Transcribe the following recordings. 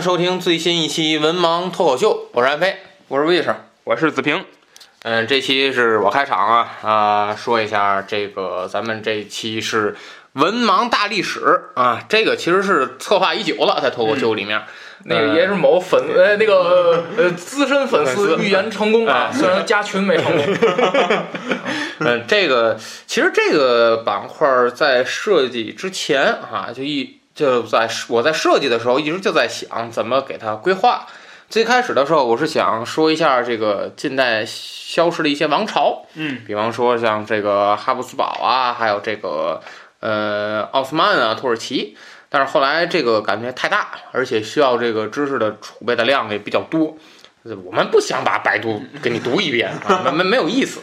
迎收听最新一期《文盲脱口秀》，我是安飞，我是魏生，我是子平。嗯，这期是我开场啊啊，说一下这个，咱们这期是文盲大历史啊，这个其实是策划已久了，在脱口秀里面。那个也是某粉呃那个呃资深粉丝预言成功啊，虽然加群没成功。嗯，这个其实这个板块在设计之前啊，就一。就在我在设计的时候，一直就在想怎么给它规划。最开始的时候，我是想说一下这个近代消失的一些王朝，嗯，比方说像这个哈布斯堡啊，还有这个呃奥斯曼啊、土耳其。但是后来这个感觉太大，而且需要这个知识的储备的量也比较多，我们不想把百度给你读一遍啊，没没有意思。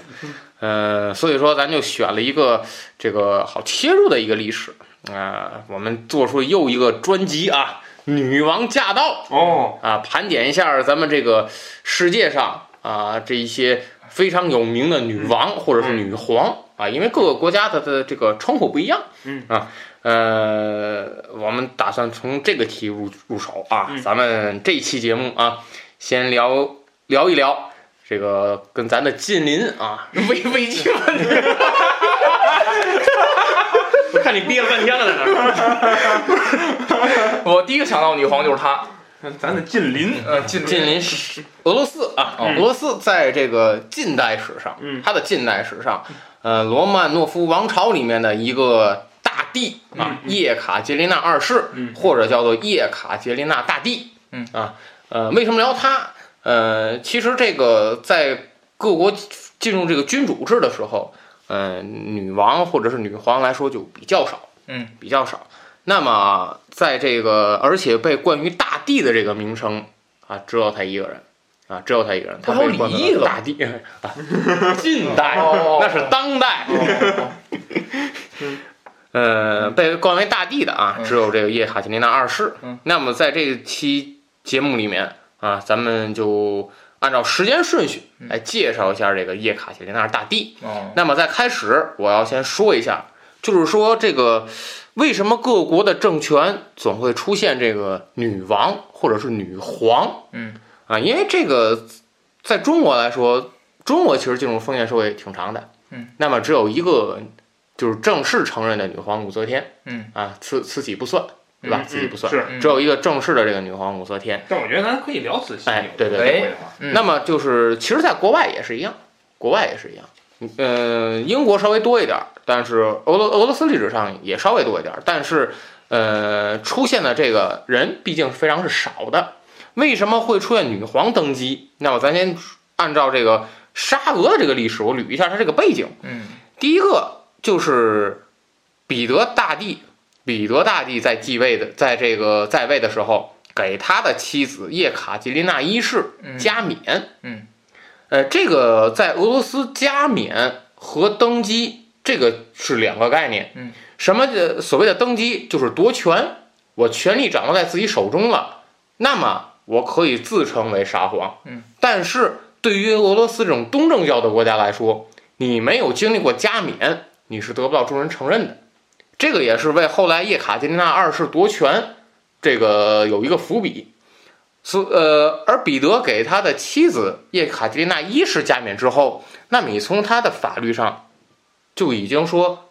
呃，所以说咱就选了一个这个好切入的一个历史。啊，我们做出又一个专辑啊，女王驾到哦。啊，盘点一下咱们这个世界上啊这一些非常有名的女王或者是女皇啊，因为各个国家它的这个称呼不一样，嗯。啊，呃，我们打算从这个题入入手啊，咱们这期节目啊，先聊聊一聊这个跟咱的近邻啊危危机问题。我看你憋了半天了，在那儿。我第一个想到女皇就是她，咱的近邻，呃，近近邻是俄罗斯啊。俄罗斯在这个近代史上，嗯，它的近代史上，呃，罗曼诺夫王朝里面的一个大帝啊，叶卡捷琳娜二世，或者叫做叶卡捷琳娜大帝，嗯啊，呃，为什么聊他？呃，其实这个在各国进入这个君主制的时候。嗯，女王或者是女皇来说就比较少，嗯，比较少。那么在这个，而且被冠于大帝的这个名称啊，只有他一个人，啊，只有他一个人。他被冠为大帝啊，近代那是当代。呃，被冠为大帝的啊，只有这个叶卡捷琳娜二世。那么在这期节目里面啊，咱们就。按照时间顺序来介绍一下这个叶卡捷琳娜大帝。哦，那么在开始，我要先说一下，就是说这个为什么各国的政权总会出现这个女王或者是女皇？嗯，啊，因为这个在中国来说，中国其实进入封建社会挺长的。嗯，那么只有一个就是正式承认的女皇武则天。嗯，啊，慈慈禧不算。对吧？自己不算，是只有一个正式的这个女皇武则天。但我觉得咱可以聊慈禧。哎，对对对。那么就是，其实，在国外也是一样，国外也是一样。呃，英国稍微多一点儿，但是俄罗俄罗斯历史上也稍微多一点儿，但是呃，出现的这个人毕竟非常是少的。为什么会出现女皇登基？那么咱先按照这个沙俄的这个历史，我捋一下它这个背景。嗯第一个就是彼得大帝，彼得大帝在继位的，在这个在位的时候，给他的妻子叶卡捷琳娜一世嗯加冕。嗯，呃，这个在俄罗斯加冕和登基这个是两个概念。嗯，什么的所谓的登基就是夺权，我权力掌握在自己手中了，那么我可以自称为沙皇。嗯，但是对于俄罗斯这种东正教的国家来说，你没有经历过加冕，你是得不到众人承认的。这个也是为后来叶卡捷琳娜二世夺权这个有一个伏笔。所呃，而彼得给他的妻子叶卡捷琳娜一世加冕之后，那么你从他的法律上就已经说，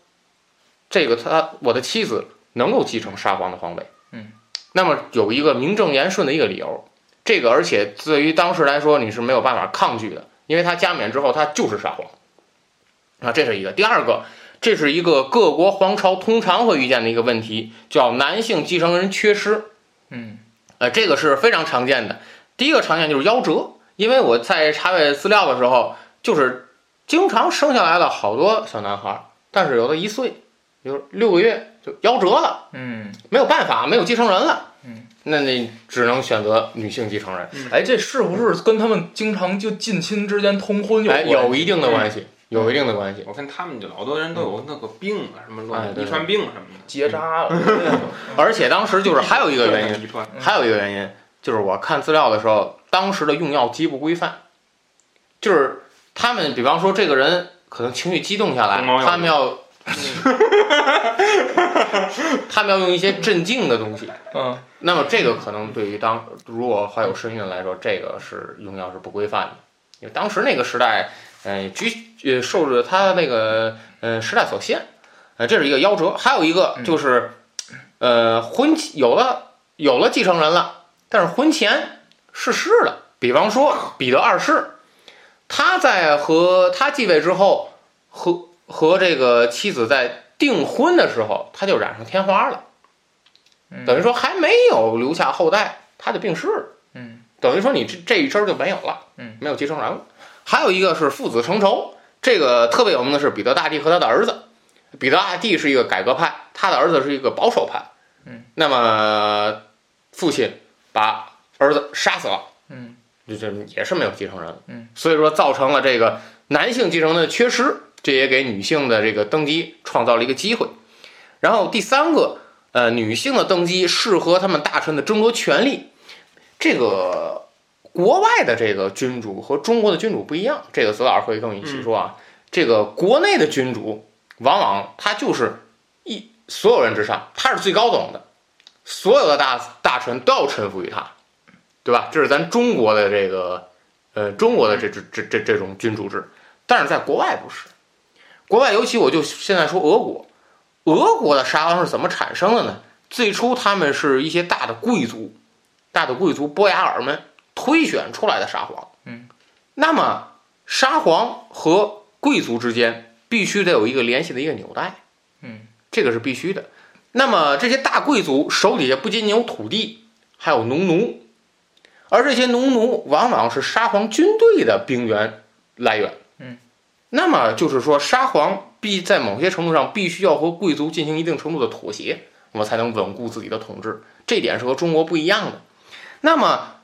这个他我的妻子能够继承沙皇的皇位。嗯，那么有一个名正言顺的一个理由。这个而且对于当时来说你是没有办法抗拒的，因为他加冕之后他就是沙皇。啊，这是一个。第二个，这是一个各国皇朝通常会遇见的一个问题，叫男性继承人缺失。嗯。呃，这个是非常常见的。第一个常见就是夭折，因为我在查阅资料的时候，就是经常生下来了好多小男孩，但是有的一岁，就是六个月就夭折了，嗯。没有办法，没有继承人了。嗯，那你只能选择女性继承人，哎，这是不是跟他们经常就近亲之间通婚有哎，有一定的关系，有一定的关系。我看他们就老多人都有那个病啊，什么哎乱对遗传病什么的，结扎了。而且当时就是还有一个原因，遗传。还有一个原因就是我看资料的时候，当时的用药极不规范，就是他们比方说这个人可能情绪激动下来，他们要，他们要用一些镇静的东西。嗯那么这个可能对于当如果怀有身孕来说，这个是用药是不规范的，因为当时那个时代，呃，局呃受着他那个呃时代所限，呃，这是一个夭折，还有一个就是，呃，婚期有了有了继承人了，但是婚前逝世了，比方说彼得二世，他在和他继位之后，和和这个妻子在订婚的时候，他就染上天花了。嗯等于说还没有留下后代，他就病逝了。嗯等于说你这这一支就没有了，嗯，没有继承人了。还有一个是父子成仇，这个特别有名的是彼得大帝和他的儿子。彼得大帝是一个改革派，他的儿子是一个保守派。嗯，那么父亲把儿子杀死了，嗯这这也是没有继承人。嗯，所以说造成了这个男性继承的缺失，这也给女性的这个登基创造了一个机会。然后第三个，呃，女性的登基适合他们大臣的争夺权力。这个国外的这个君主和中国的君主不一样，这个子老师会跟我一起说啊。这个国内的君主往往他就是一所有人之上，他是最高等的，所有的大大臣都要臣服于他，对吧？这是咱中国的这个呃中国的这这这这这种君主制，但是在国外不是，国外尤其我就现在说俄国，俄国的沙皇是怎么产生的呢？最初他们是一些大的贵族，大的贵族波雅尔们推选出来的沙皇。嗯，那么沙皇和贵族之间必须得有一个联系的一个纽带。嗯，这个是必须的。那么这些大贵族手底下不仅仅有土地，还有农奴，而这些农奴往往是沙皇军队的兵源来源。嗯，那么就是说，沙皇必在某些程度上必须要和贵族进行一定程度的妥协，我才能稳固自己的统治。这点是和中国不一样的。那么，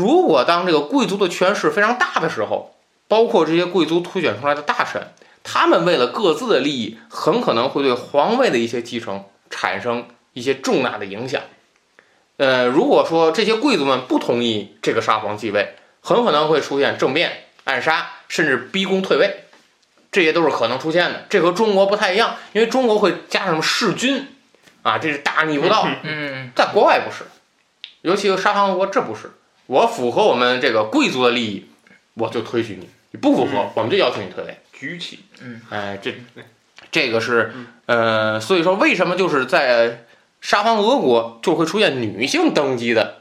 如果当这个贵族的权势非常大的时候，包括这些贵族推选出来的大臣，他们为了各自的利益，很可能会对皇位的一些继承产生一些重大的影响。呃，如果说这些贵族们不同意这个沙皇继位，很可能会出现政变、暗杀，甚至逼宫退位，这些都是可能出现的。这和中国不太一样，因为中国会加上弑君，啊，这是大逆不道。嗯在国外不是，尤其是沙皇国，这不是。我符合我们这个贵族的利益，我就推举你；你不符合，我们就要求你退位。举起，嗯。哎，这这个是呃，所以说为什么就是在沙皇俄国就会出现女性登基的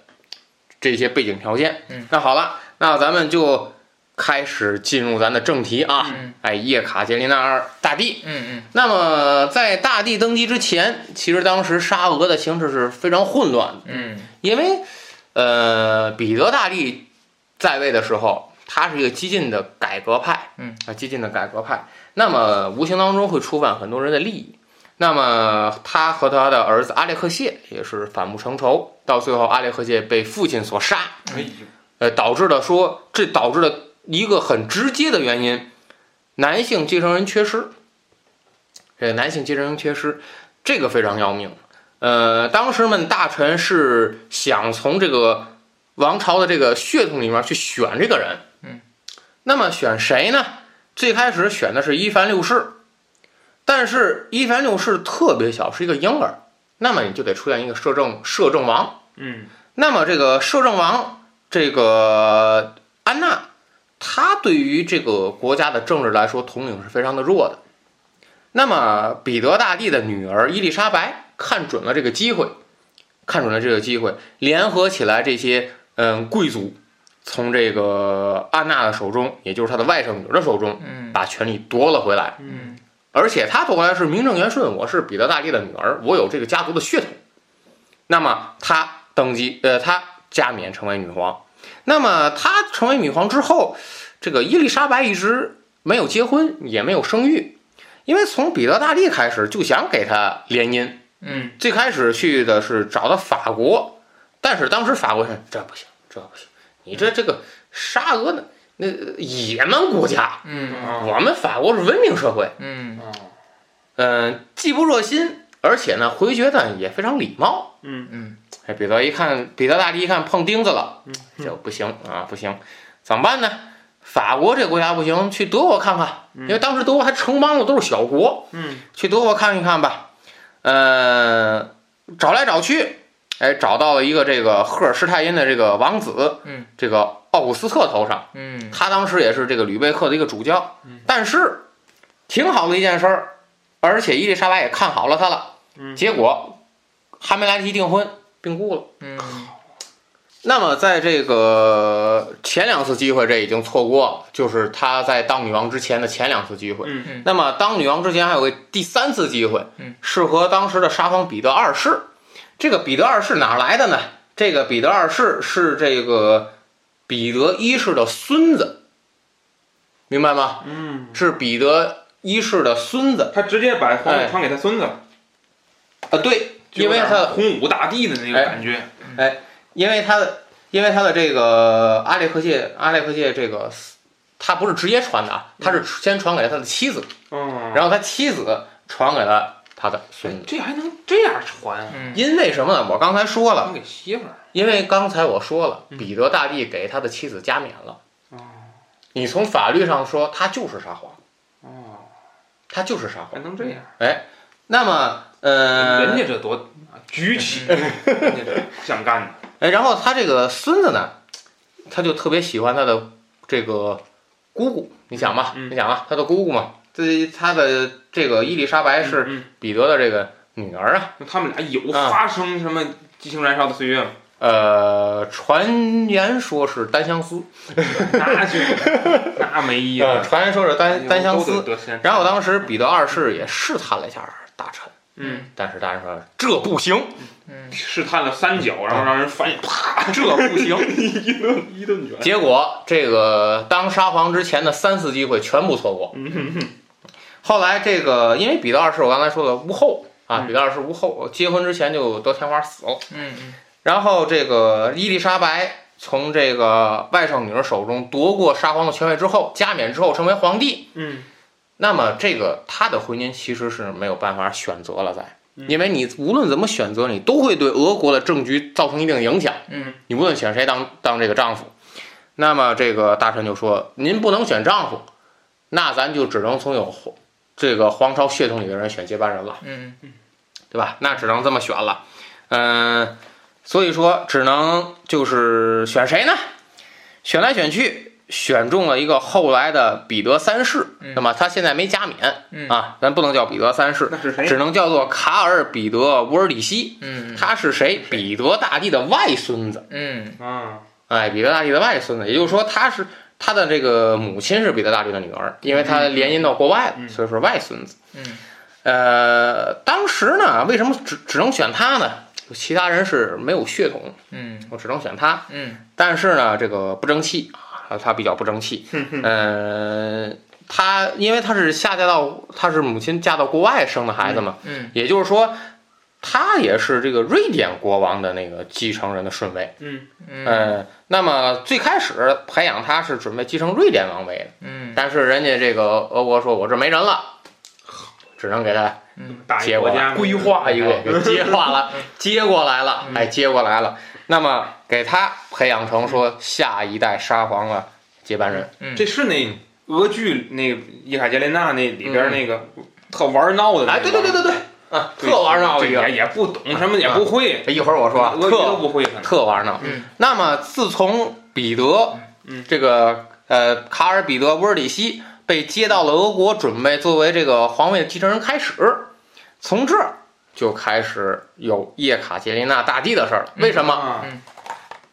这些背景条件？嗯，那好了，那咱们就开始进入咱的正题啊，嗯。哎，叶卡捷琳娜二大帝。嗯嗯。那么在大帝登基之前，其实当时沙俄的形势是非常混乱的，嗯。因为呃，彼得大帝在位的时候，他是一个激进的改革派，嗯啊，激进的改革派，那么无形当中会触犯很多人的利益。那么他和他的儿子阿列克谢也是反目成仇，到最后阿列克谢被父亲所杀，呃，导致了说，这导致了一个很直接的原因，男性继承人缺失。这个男性继承人缺失，这个非常要命。呃，当时们大臣是想从这个王朝的这个血统里面去选这个人，嗯，那么选谁呢？最开始选的是伊凡六世，但是伊凡六世特别小，是一个婴儿，那么你就得出现一个摄政摄政王。嗯那么这个摄政王这个安娜，她对于这个国家的政治来说统领是非常的弱的。那么彼得大帝的女儿伊丽莎白看准了这个机会，看准了这个机会，联合起来这些嗯贵族，从这个安娜的手中，也就是她的外甥女儿的手中，嗯把权力夺了回来。嗯而且她夺回来是名正言顺，我是彼得大帝的女儿，我有这个家族的血统。那么她登基，呃，她加冕成为女皇。那么她成为女皇之后，这个伊丽莎白一直没有结婚，也没有生育，因为从彼得大帝开始就想给他联姻。嗯。最开始去的是找的法国，但是当时法国人这不行，这不行，你这这个沙俄呢，那野蛮国家，嗯。我们法国是文明社会，嗯。嗯，既不热心，而且呢回绝呢也非常礼貌。嗯。嗯。哎，彼得一看，彼得大帝一看碰钉子了，嗯。这不行啊，不行，怎么办呢？法国这个国家不行，去德国看看，因为当时德国还城邦了，都是小国，嗯。去德国看一看吧。呃，找来找去，哎，找到了一个这个赫尔施泰因的这个王子，嗯，这个奥古斯特头上，嗯。他当时也是这个吕贝克的一个主教，嗯。但是挺好的一件事儿，而且伊丽莎白也看好了他了，嗯。结果还没来得及订婚，病故了。嗯那么在这个前两次机会，这已经错过了，就是他在当女王之前的前两次机会。嗯嗯那么当女王之前还有个第三次机会，嗯是和当时的沙皇彼得二世。这个彼得二世哪儿来的呢？这个彼得二世是这个彼得一世的孙子，明白吗？嗯，是彼得一世的孙子他直接把皇哎位传给他孙子了，啊，对，因为他洪武大帝的那个哎感觉。因为他的，因为他的这个阿列克谢，阿列克谢这个，他不是直接传的啊，他是先传给了他的妻子，嗯，然后他妻子传给了他的孙子。这还能这样传因为什么呢？我刚才说了传，给媳妇儿。因为刚才我说了，嗯彼得大帝给他的妻子加冕了。哦你从法律上说，他就是沙皇，哦，他就是沙皇。还能这样？哎，那么，呃，人家这多举起，人家这想干的。哎，然后他这个孙子呢，他就特别喜欢他的这个姑姑。你想吧，嗯你想啊，他的姑姑嘛，这他的这个伊丽莎白是嗯，彼得的这个女儿啊。那他们俩有啊发生什么激情燃烧的岁月吗？呃，传言说是单相思，那就那没意 呃，思。传言说是单单相思。然后当时彼得二世也试探了一下大臣，嗯，但是大人说这不行，嗯试探了三脚，然后让人翻译，啪，这不行。一顿一顿卷。结果这个当沙皇之前的三次机会全部错过。后来这个因为彼得二世我刚才说的无后啊，嗯彼得二世无后，结婚之前就得天花死了。嗯嗯然后这个伊丽莎白从这个外甥女儿手中夺过沙皇的权位之后，加冕之后成为皇帝。嗯那么这个他的婚姻其实是没有办法选择了，在，嗯因为你无论怎么选择，你都会对俄国的政局造成一定影响。嗯你无论选谁当当这个丈夫，那么这个大臣就说：“您不能选丈夫，那咱就只能从有皇这个皇朝血统里的人选接班人了，嗯对吧？那只能这么选了。嗯、所以说只能就是选谁呢？选来选去，选中了一个后来的彼得三世。嗯那么他现在没加冕嗯啊，咱不能叫彼得三世，那是谁？只能叫做卡尔彼得乌尔里希。嗯他是谁？彼得大帝的外孙子。嗯啊，哎，彼得大帝的外孙子，也就是说他是他的这个母亲是彼得大帝的女儿，因为他联姻到国外了，所以说外孙子。嗯，呃，当时呢，为什么只只能选他呢？其他人是没有血统，嗯我只能选他。嗯但是呢，这个不争气啊，他比较不争气。呃，他因为他是下嫁到，他是母亲嫁到国外生的孩子嘛，嗯也就是说，他也是这个瑞典国王的那个继承人的顺位。嗯嗯，那么最开始培养他是准备继承瑞典王位的，嗯但是人家这个俄国说，我这没人了，只能给他接过来国家规划一个接 化了，接过来了，哎，接过来了。那么给他培养成说下一代沙皇的接班人。嗯，这是那俄剧那个伊卡捷琳娜那里边那个特玩闹的那哎，对对对对对，啊，特玩闹一个也。也不懂什么，也不会，一会儿我说啊，俄都特不会。特玩闹。嗯那么自从彼得，嗯这个呃卡尔彼得沃尔里希被接到了俄国，准备作为这个皇位的继承人开始，从这儿就开始有叶卡捷琳娜大帝的事儿了。为什么？啊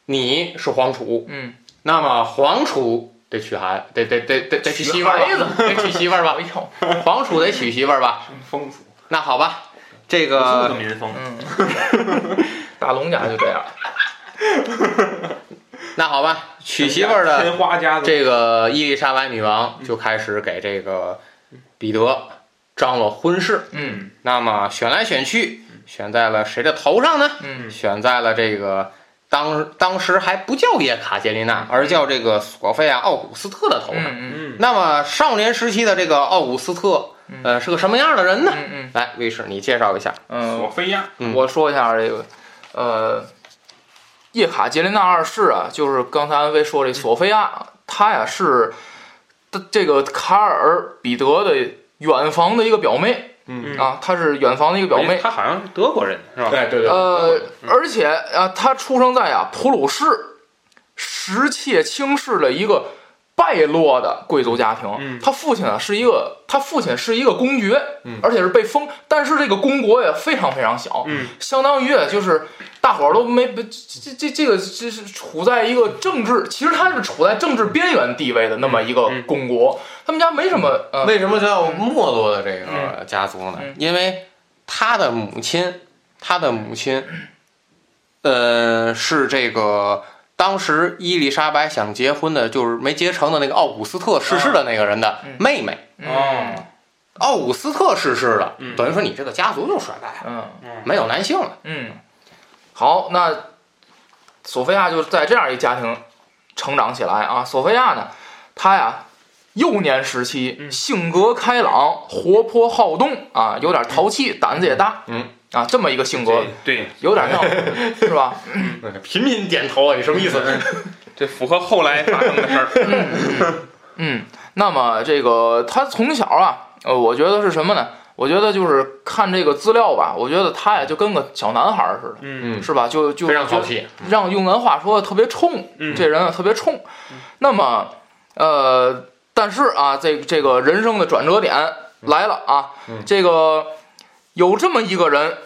你是皇储，嗯，那么皇储得娶孩，得得得得得娶娶媳妇儿吧，得娶媳妇儿吧 哎，呦，皇储得娶媳妇儿吧。风俗，那好吧，这个民风。嗯，大龙家就这样，那好吧，娶媳妇儿的这个伊丽莎白女王就开始给这个彼得张罗婚事。嗯那么选来选去，选在了谁的头上呢？嗯选在了这个当当时还不叫叶卡捷琳娜，而叫这个索菲亚·奥古斯特的头上。嗯嗯，那么少年时期的这个奥古斯特，呃，是个什么样的人呢？嗯嗯来，卫士，你介绍一下。嗯，索菲亚，嗯我说一下这个，呃，叶卡捷琳娜二世啊，就是刚才安飞说这索菲亚，她呀是的这个卡尔彼得的远房的一个表妹。嗯。啊，她是远房的一个表妹，她好像是德国人是吧？对对对。呃，而且啊，她出生在啊普鲁士石切卿氏的一个败落的贵族家庭。嗯他父亲啊是一个，他父亲是一个公爵，嗯而且是被封，但是这个公国也非常非常小，嗯相当于就是大伙儿都没这这这这个这是处在一个政治，其实他是处在政治边缘地位的那么一个嗯公国，他们家没什么呃为什么叫没落的这个家族呢？嗯因为他的母亲，他的母亲，呃，是这个当时伊丽莎白想结婚的，就是没结成的那个奥古斯特逝世的那个人的嗯。妹妹。哦奥古斯特逝世了，嗯。等于说你这个家族就衰败了，嗯。没有男性了。嗯，好，那索菲亚就是在这样一家庭成长起来啊。索菲亚呢，她呀幼年时期嗯。性格开朗、活泼好动啊，有点淘气，胆子也大，嗯啊，这么一个性格，对对，有点闹是吧？频频点头啊，你什么意思？这符合后来发生的事儿。嗯，那么这个他从小啊，呃，我觉得是什么呢？我觉得就是看这个资料吧，我觉得他呀就跟个小男孩似的，嗯嗯，是吧？就就非常就淘气。让用咱话说特别冲，嗯这人啊特别冲。那么，呃，但是啊，这这个人生的转折点来了啊，嗯这个有这么一个人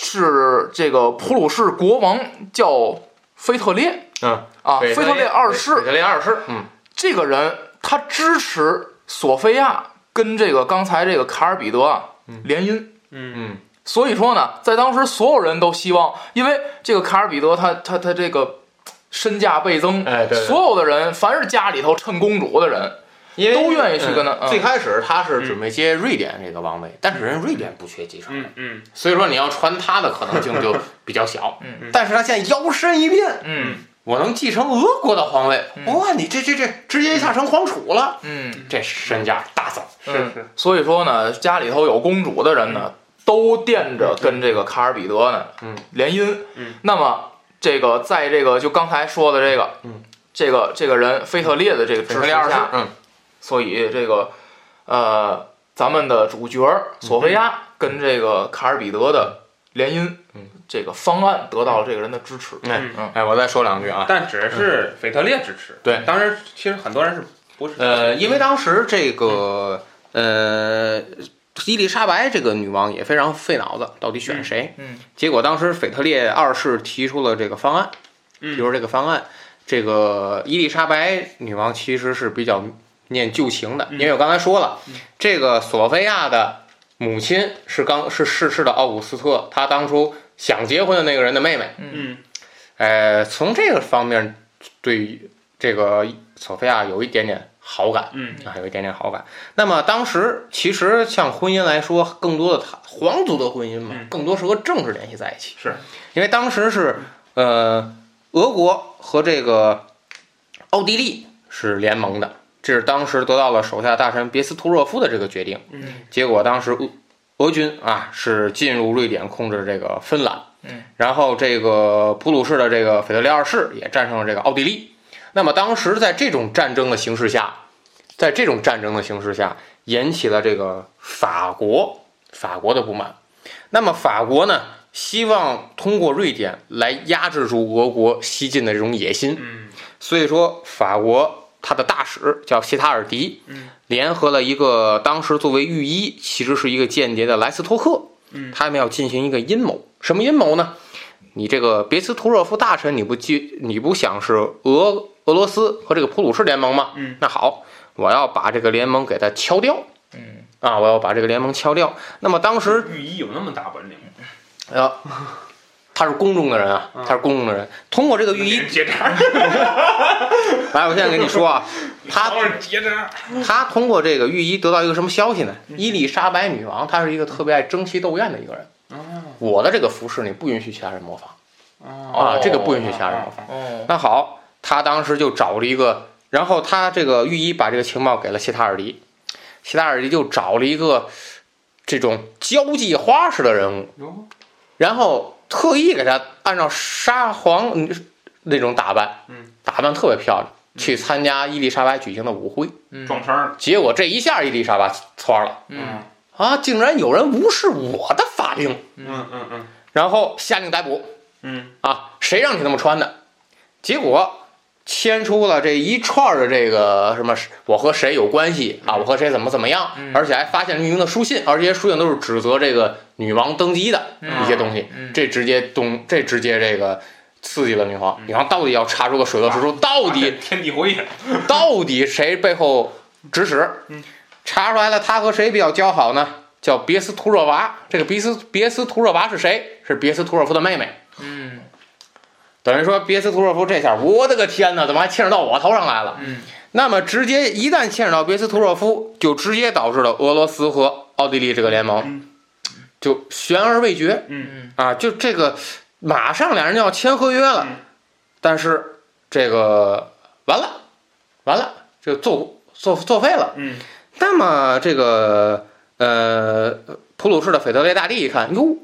是这个普鲁士国王叫腓特烈。嗯啊，腓特烈二世。腓特烈二世，嗯。这个人他支持索菲亚跟这个刚才这个卡尔彼得啊联姻。嗯。嗯。所以说呢，在当时所有人都希望，因为这个卡尔彼得他他他这个身价倍增，哎对对。所有的人凡是家里头趁公主的人，因为都愿意去跟他嗯嗯。最开始他是准备接瑞典这个王位，但是人瑞典不缺继承人，嗯嗯。所以说你要传他的可能性就 比较小。嗯。但是他现在摇身一变，嗯。我能继承俄国的皇位，嗯。哇，你这这这直接一下成皇储了，嗯。这身价大增。是嗯。是，所以说呢，家里头有公主的人呢，都惦着跟这个卡尔彼得呢嗯。联姻。嗯。那么这个在这个就刚才说的这个，嗯。这个这个人腓特烈的这个支持下，，嗯所以这个呃，咱们的主角索菲亚跟这个卡尔彼得的联姻，嗯这个方案得到了这个人的支持。哎嗯哎，我再说两句啊，但只是腓特烈支持。对当时其实很多人是不是？呃，因为当时这个呃。伊丽莎白这个女王也非常费脑子，到底选谁？嗯结果当时腓特烈二世提出了这个方案，嗯提出这个方案，这个伊丽莎白女王其实是比较念旧情的，嗯因为我刚才说了，这个索菲亚的母亲是刚是逝世的奥古斯特，他当初想结婚的那个人的妹妹。嗯呃，从这个方面对这个索菲亚有一点点好感。嗯啊，有一点点好感。那么当时其实像婚姻来说，更多的他皇族的婚姻嘛，嗯更多是和政治联系在一起。是因为当时是呃，俄国和这个奥地利是联盟的，这是当时得到了手下大臣别斯图若夫的这个决定。嗯结果当时俄俄军啊是进入瑞典，控制这个芬兰。嗯，然后这个普鲁士的这个腓特烈二世也战胜了这个奥地利。那么当时在这种战争的形势下，在这种战争的形势下，引起了这个法国法国的不满。那么法国呢，希望通过瑞典来压制住俄国西进的这种野心。嗯所以说，法国他的大使叫谢塔尔迪，嗯联合了一个当时作为御医，其实是一个间谍的莱斯托克，嗯他们要进行一个阴谋。什么阴谋呢？你这个别斯图若夫大臣，你不记，你不想是俄俄罗斯和这个普鲁士联盟吗？嗯，那好，我要把这个联盟给它敲掉。嗯啊，我要把这个联盟敲掉。那么当时御医有那么大本领？呃，他是宫中的人啊，他是宫中的人，通过这个御医，结扎，来，我现在跟你说啊，他结扎。他通过这个御医得到一个什么消息呢？伊丽莎白女王她是一个特别爱争奇斗艳的一个人。我的这个服饰你不允许其他人模仿。啊，这个不允许其他人模仿。哦。那好，他当时就找了一个，然后他这个御医把这个情报给了谢塔尔迪，谢塔尔迪就找了一个这种交际花式的人物，哟。然后特意给他按照沙皇嗯那种打扮，嗯，打扮特别漂亮，去参加伊丽莎白举行的舞会。嗯撞衫儿。结果这一下伊丽莎白错了嗯啊！竟然有人无视我的法令，嗯嗯嗯然后下令逮捕嗯啊！谁让你那么穿的？结果牵出了这一串的这个什么，我和谁有关系啊？我和谁怎么怎么样？嗯而且还发现匿名的书信，而这些书信都是指责这个女王登基的一些东西。嗯这直接动，这直接这个刺激了女皇。女皇到底要查出个水落石出，到底 天地会呀。到底谁背后指使？嗯查出来了，他和谁比较交好呢？叫别斯图若娃。这个别斯别斯图若娃是谁？是别斯图若夫的妹妹。嗯等于说，别斯图若夫这下，我的个天哪，怎么还牵扯到我头上来了？嗯。那么直接一旦牵扯到别斯图若夫，就直接导致了俄罗斯和奥地利这个联盟就悬而未决。嗯。啊！就这个马上两人就要签合约了嗯，但是这个完了，完了，这个作作作废了。嗯。那么这个呃，普鲁士的腓特烈大帝一看，哟，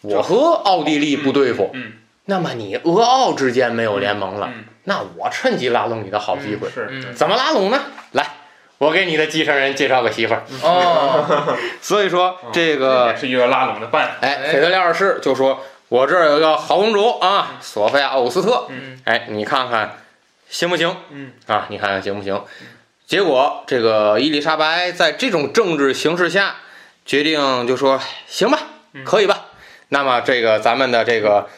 我和奥地利不对付，嗯那么你俄奥之间没有联盟了，嗯，那我趁机拉拢你的好机会。是嗯怎么拉拢呢？来，我给你的继承人介绍个媳妇儿。哦 所以说这也个，是一个拉拢的办法。哎，腓特烈二世就说：“我这儿有个好公主啊，索菲亚奥斯特，嗯哎，你看看行不行？嗯啊，你看看行不行？”结果这个伊丽莎白在这种政治形势下，决定就说：“行吧，嗯可以吧？”那么这个咱们的这个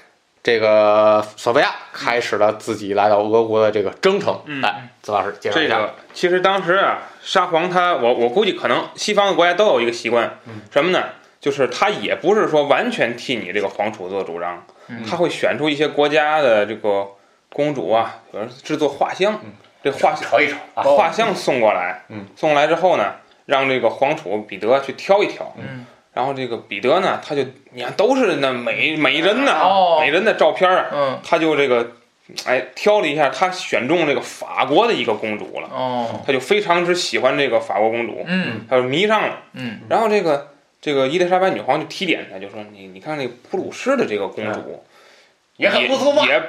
这个索菲亚开始了自己来到俄国的这个征程。嗯来，子老师介绍一下。这个其实当时啊，沙皇他，我我估计可能西方的国家都有一个习惯，什么呢？就是他也不是说完全替你这个皇储做主张，嗯他会选出一些国家的这个公主啊，比如制作画像，这画瞅一瞅啊，画像送过来，嗯，送过来之后呢，让这个皇储彼得去挑一挑，嗯然后这个彼得呢，他就你看都是那美美人呐、哦美人的照片啊，嗯他就这个，哎，挑了一下，他选中这个法国的一个公主了，哦他就非常之喜欢这个法国公主，嗯他就迷上了。嗯然后这个这个伊丽莎白女皇就提点他，就说你你看那个普鲁士的这个公主也很不错嘛也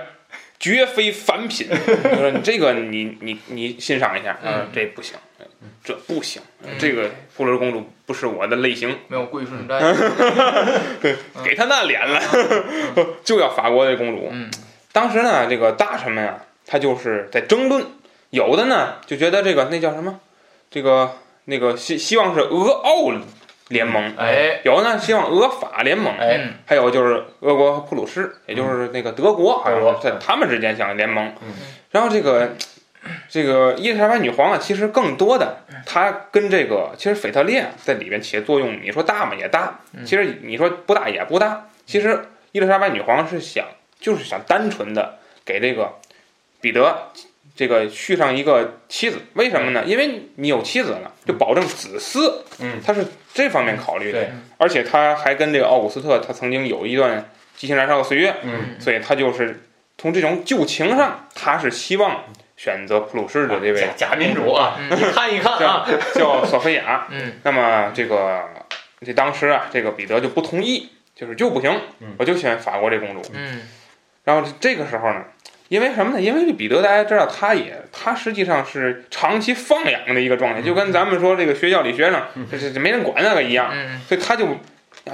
绝非凡品。就说你这个你你你欣赏一下，嗯嗯，这不行，这不行，这个普鲁士公主不是我的类型，没有归顺斋。给他那脸了，就要法国的公主。嗯。当时呢，这个大臣们啊，他就是在争论，有的呢就觉得这个那叫什么，这个那个希希望是俄奥联盟，哎。有的呢希望俄法联盟，哎，嗯还有就是俄国和普鲁士，也就是那个德国，好像是在他们之间想联盟。嗯。然后这个这个伊丽莎白女皇啊，其实更多的她跟这个其实腓特烈在里边起的作用，你说大吗也大，其实你说不大也不大。其实伊丽莎白女皇是想就是想单纯的给这个彼得。这个续上一个妻子，为什么呢？因为你有妻子了，就保证子嗣。嗯，他是这方面考虑的。对，而且他还跟这个奥古斯特，他曾经有一段激情燃烧的岁月，嗯，所以他就是从这种旧情上，他是希望选择普鲁士的这位假假民主啊，你看一看啊，叫索菲亚。嗯那么这个这当时啊，这个彼得就不同意，就是就不行嗯，我就选法国这公主。嗯然后这个时候呢，因为什么呢？因为这彼得大家知道，他也他实际上是长期放养的一个状态，就跟咱们说这个学校里学生就是没人管那个一样。嗯所以他就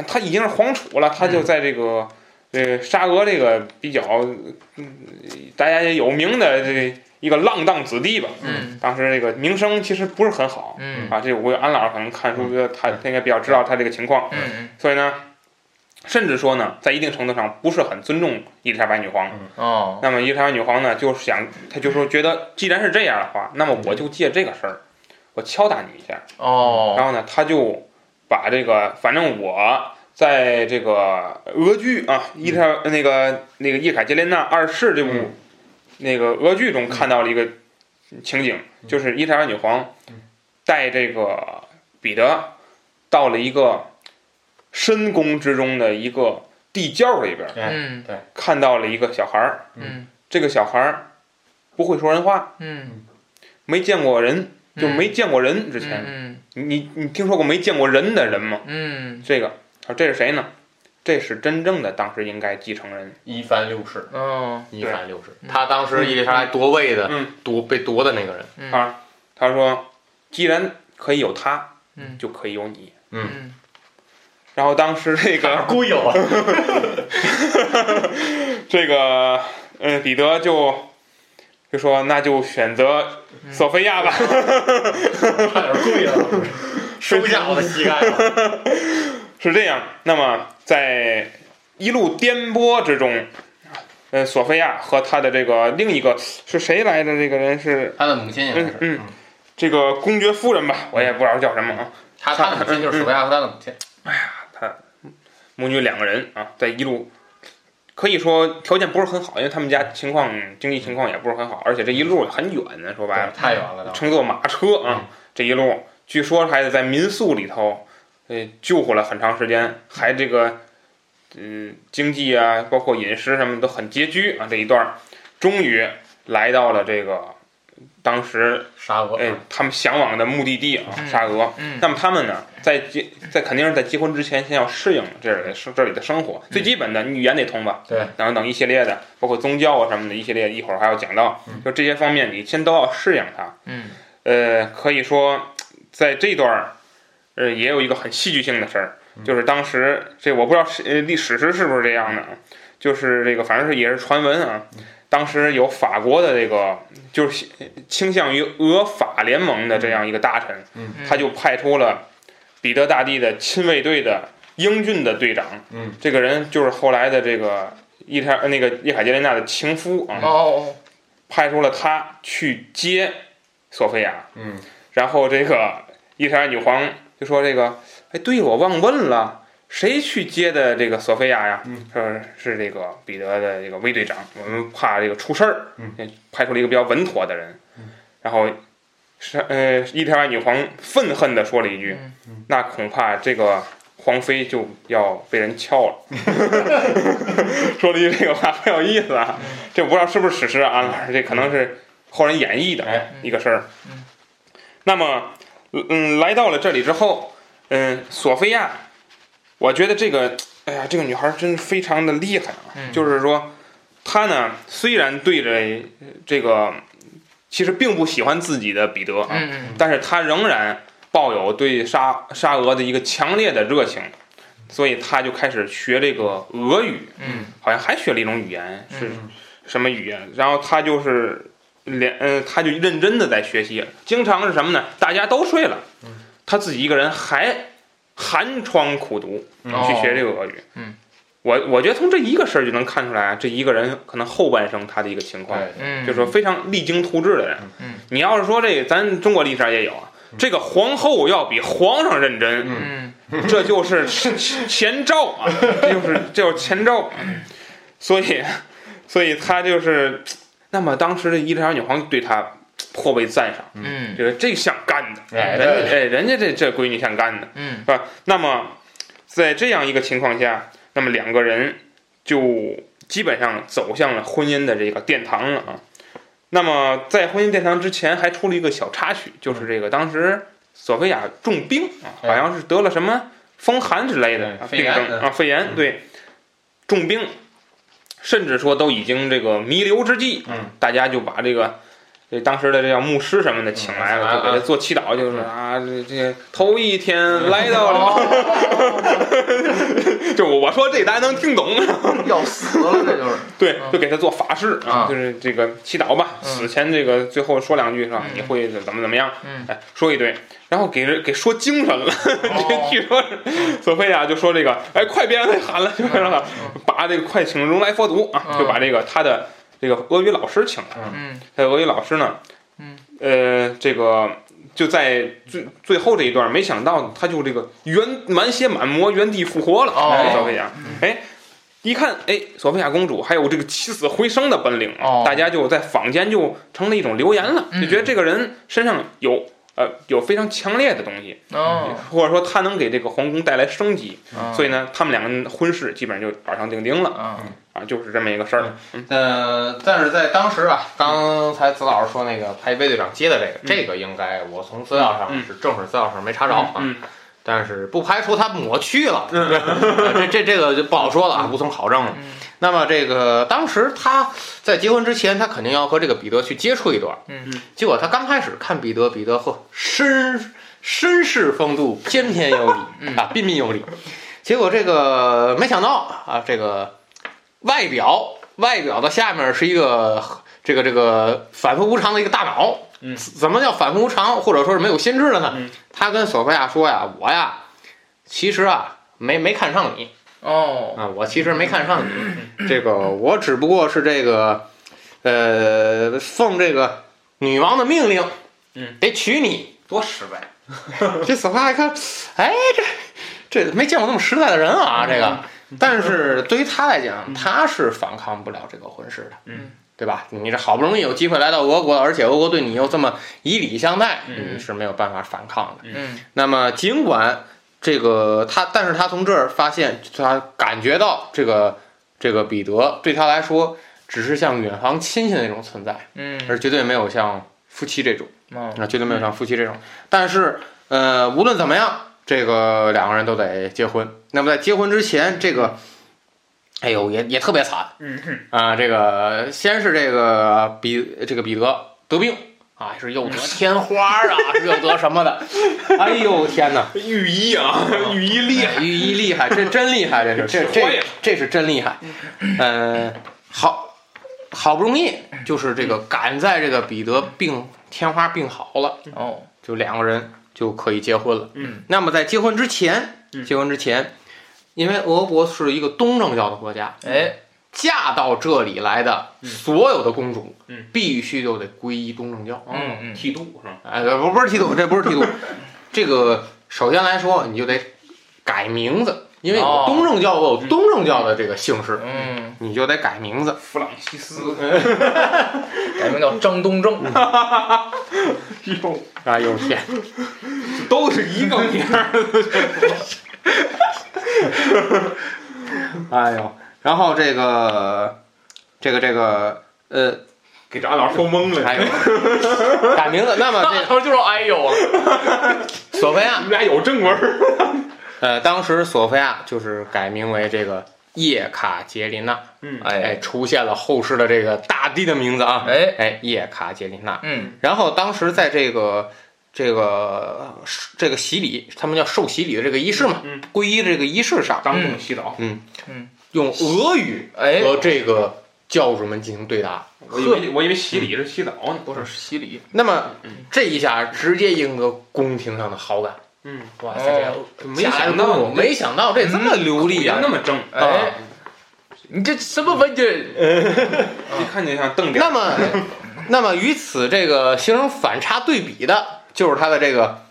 他已经是皇储了，他就在这个呃沙俄这个比较嗯大家也有名的这一个浪荡子弟吧。嗯。当时这个名声其实不是很好嗯。啊，这我安老师可能看书，他他应该比较知道他这个情况，嗯。所以呢，甚至说呢，在一定程度上不是很尊重伊丽莎白女皇。哦。那么伊丽莎白女皇呢，就是想，她就说觉得既然是这样的话，那么我就借这个事儿，我敲打你一下。哦。然后呢，他就把这个，反正我在这个俄剧啊，伊莎那个那个叶卡捷琳娜二世这部、嗯那个俄剧中看到了一个情景，就是伊丽莎白女皇带这个彼得到了一个深宫之中的一个地窖里边，嗯，对。看到了一个小孩儿，嗯。这个小孩儿不会说人话，嗯。没见过人，就没见过人之之前，嗯你你听说过没见过人的人吗？嗯。这个，他说这是谁呢？这是真正的当时应该继承人。一番六世，哦一番六世，他当时伊丽莎白夺位的嗯夺被夺的那个人，嗯啊，他说，既然可以有他，嗯就可以有你。嗯然后当时这个故意有啊，这个嗯，彼得就就说那就选择索菲亚吧。差点跪了 收下我的膝盖了，是这样。那么在一路颠簸之中，呃，索菲亚和他的这个另一个是谁来的？这个人是他的母亲应该是，嗯这个公爵夫人吧，我也不知道叫什么啊。他他的母亲就是索菲亚和他的母亲，哎呀，他母女两个人啊，在一路可以说条件不是很好，因为他们家情况经济情况也不是很好，而且这一路很远呢，说白了，太远了，乘坐马车啊，这一路据说还得在民宿里头，呃，救活了很长时间，还这个，嗯、经济啊，包括饮食什么都很拮据啊。这一段儿终于来到了这个当时沙俄，哎他们向往的目的地啊，嗯沙俄。嗯那么他们呢，在结在肯定是在结婚之前，先要适应这里的生这里的生活，最基本的你语言得通吧，对，等等一系列的，包括宗教啊什么的一系列，一会儿还要讲到，就这些方面你先都要适应它。嗯呃，可以说在这段儿，呃，也有一个很戏剧性的事儿，就是当时这我不知道是呃历史是是不是这样的啊，就是这个反正是也是传闻啊，当时有法国的这个就是倾向于俄法联盟的这样一个大臣，他就派出了彼得大帝的亲卫队的英俊的队长，嗯，这个人就是后来的这个伊塔那个叶卡捷琳娜的情夫啊，哦派出了他去接索菲亚，嗯，然后这个伊丽莎白女皇就说：“这个，哎，对了，我忘问了，谁去接的这个索菲亚呀？嗯。说是这个彼得的这个卫队长，我们怕这个出事儿，嗯，派出了一个比较稳妥的人。然后是呃，伊丽莎白女皇愤恨地说了一句：“嗯。那恐怕这个皇妃就要被人敲了。”说了一句这个话很有意思啊，这我不知道是不是史实啊，这可能是后人演绎的哎。一个事儿。那么，嗯，来到了这里之后，嗯，索菲亚，我觉得这个，哎呀，这个女孩真是非常的厉害啊。嗯就是说，她呢虽然对着呃这个，其实并不喜欢自己的彼得啊，嗯嗯但是她仍然抱有对沙沙俄的一个强烈的热情，所以她就开始学这个俄语，嗯好像还学了一种语言，是嗯什么语言？然后他就是连呃，他就认真的在学习，经常是什么呢？大家都睡了，他自己一个人还寒窗苦读哦去学这个俄语。嗯，我我觉得从这一个事儿就能看出来啊，这一个人可能后半生他的一个情况。嗯，就是说非常励精图治的人。嗯，你要是说这咱中国历史上也有啊，这个皇后要比皇上认真，嗯这就是前兆啊，这就是这就是前兆。所以，所以他就是，那么当时的伊丽莎白女皇对他颇为赞赏，嗯。这个这像干的，哎人家哎人家这这闺女像干的，嗯。是吧？那么在这样一个情况下，那么两个人就基本上走向了婚姻的这个殿堂了啊。那么在婚姻殿堂之前，还出了一个小插曲，就是这个当时索菲亚重病啊，好像是得了什么风寒之类的啊病症啊，肺炎对，重病，甚至说都已经这个弥留之际，嗯，大家就把这个。这当时的这叫牧师什么的请来了，嗯就给他做祈祷，就是啊，这这头一天来到了，就我我说这大家能听懂，要死了，这就是。对，就给他做法事啊。就是这个祈祷吧，嗯。死前这个最后说两句是吧？嗯。你会怎么怎么样？嗯。哎，说一堆，然后给人给说精神了。这据说索菲亚就说这个，哎，快别让他喊了，就让他把这个快请如来佛祖啊，嗯。就把这个他的这个俄语老师请来了。嗯他的俄语老师呢，嗯，呃，这个就在最最后这一段，没想到他就这个原满血满魔原地复活了，哦哎索菲亚，哎。一看，哎，索菲亚公主还有这个起死回生的本领啊！哦大家就在坊间就成了一种流言了，嗯就觉得这个人身上有呃有非常强烈的东西，哦，或者说他能给这个皇宫带来生机，嗯所以呢，他们两个人的婚事基本上就板上钉钉了嗯啊，就是这么一个事儿。呃，但是在当时啊，刚才子老师说那个派贝队长接的这个，这个应该我从资料上嗯。是正式资料上没查着啊，嗯但是不排除他抹去了，呃 这这这个就不好说了啊，无从考证了。嗯。那么这个当时他在结婚之前，他肯定要和这个彼得去接触一段，嗯。嗯，结果他刚开始看彼得，彼得呵绅绅士风度，翩翩有礼嗯。啊，彬彬有礼。结果这个没想到啊，这个外表外表的下面是一个这个这个反复无常的一个大脑。嗯怎么叫反复无常，或者说是没有心智的呢？嗯他跟索菲亚说呀：“我呀，其实啊，没没看上你哦，啊，我其实没看上你。这个我只不过是这个，呃，奉这个女王的命令，嗯，得娶你。多实在，这索菲亚一看，哎，这这没见过那么实在的人啊，这个。但是对于他来讲，他是反抗不了这个婚事的，嗯，对吧？你这好不容易有机会来到俄国，而且俄国对你又这么以礼相待，嗯你是没有办法反抗的。嗯那么尽管这个他，但是他从这儿发现，他感觉到这个这个彼得对他来说只是像远房亲戚的那种存在，嗯而绝对没有像夫妻这种。哦啊，绝对没有像夫妻这种。但是，呃，无论怎么样，这个两个人都得结婚。那么在结婚之前，这个，哎呦，也也特别惨嗯哼，啊。这个先是这个彼这个彼得得病啊，是又得 天花啊，是又得什么的。哎呦天哪，御医啊，御医厉害，御医厉害，这真厉害，这是这这这是真厉害。嗯，好，好不容易就是这个赶在这个彼得病天花病好了。哦，就两个人就可以结婚了。嗯，那么在结婚之前，嗯。结婚之前，因为俄国是一个东正教的国家，哎，嫁到这里来的所有的公主，嗯。必须都得皈依东正教。嗯嗯。剃度是吧？哎，不不是剃度，这不是剃度，这个首先来说，你就得改名字，因为有哦东正教有东正教的这个姓氏，嗯，你就得改名字。弗朗西斯，改名叫张东正。哟，哎呦天！都是一个名儿，哎呦，然后这个这个这个呃，给张老师说懵了。改名字，那么这他们就说哎呦了。索菲亚你们俩有正文儿，呃，当时索菲亚就是改名为这个叶卡捷琳娜，嗯哎，哎出现了后世的这个大帝的名字啊，哎，哎，叶卡捷琳娜。嗯然后当时在这个这个这个洗礼，他们叫受洗礼的这个仪式嘛，嗯皈依的这个仪式上，张仲洗澡，嗯嗯用俄语哎，和这个教主们进行对答。我以为我以为洗礼是洗澡呢，不是洗礼。那么这一下直接赢得宫廷上的好感，嗯，哇塞，没想到，我没想到这这么流利啊也那！么正，哎，你这什么文件？一看就像邓点。那么，那么与此这个形成反差对比的，就是她的这个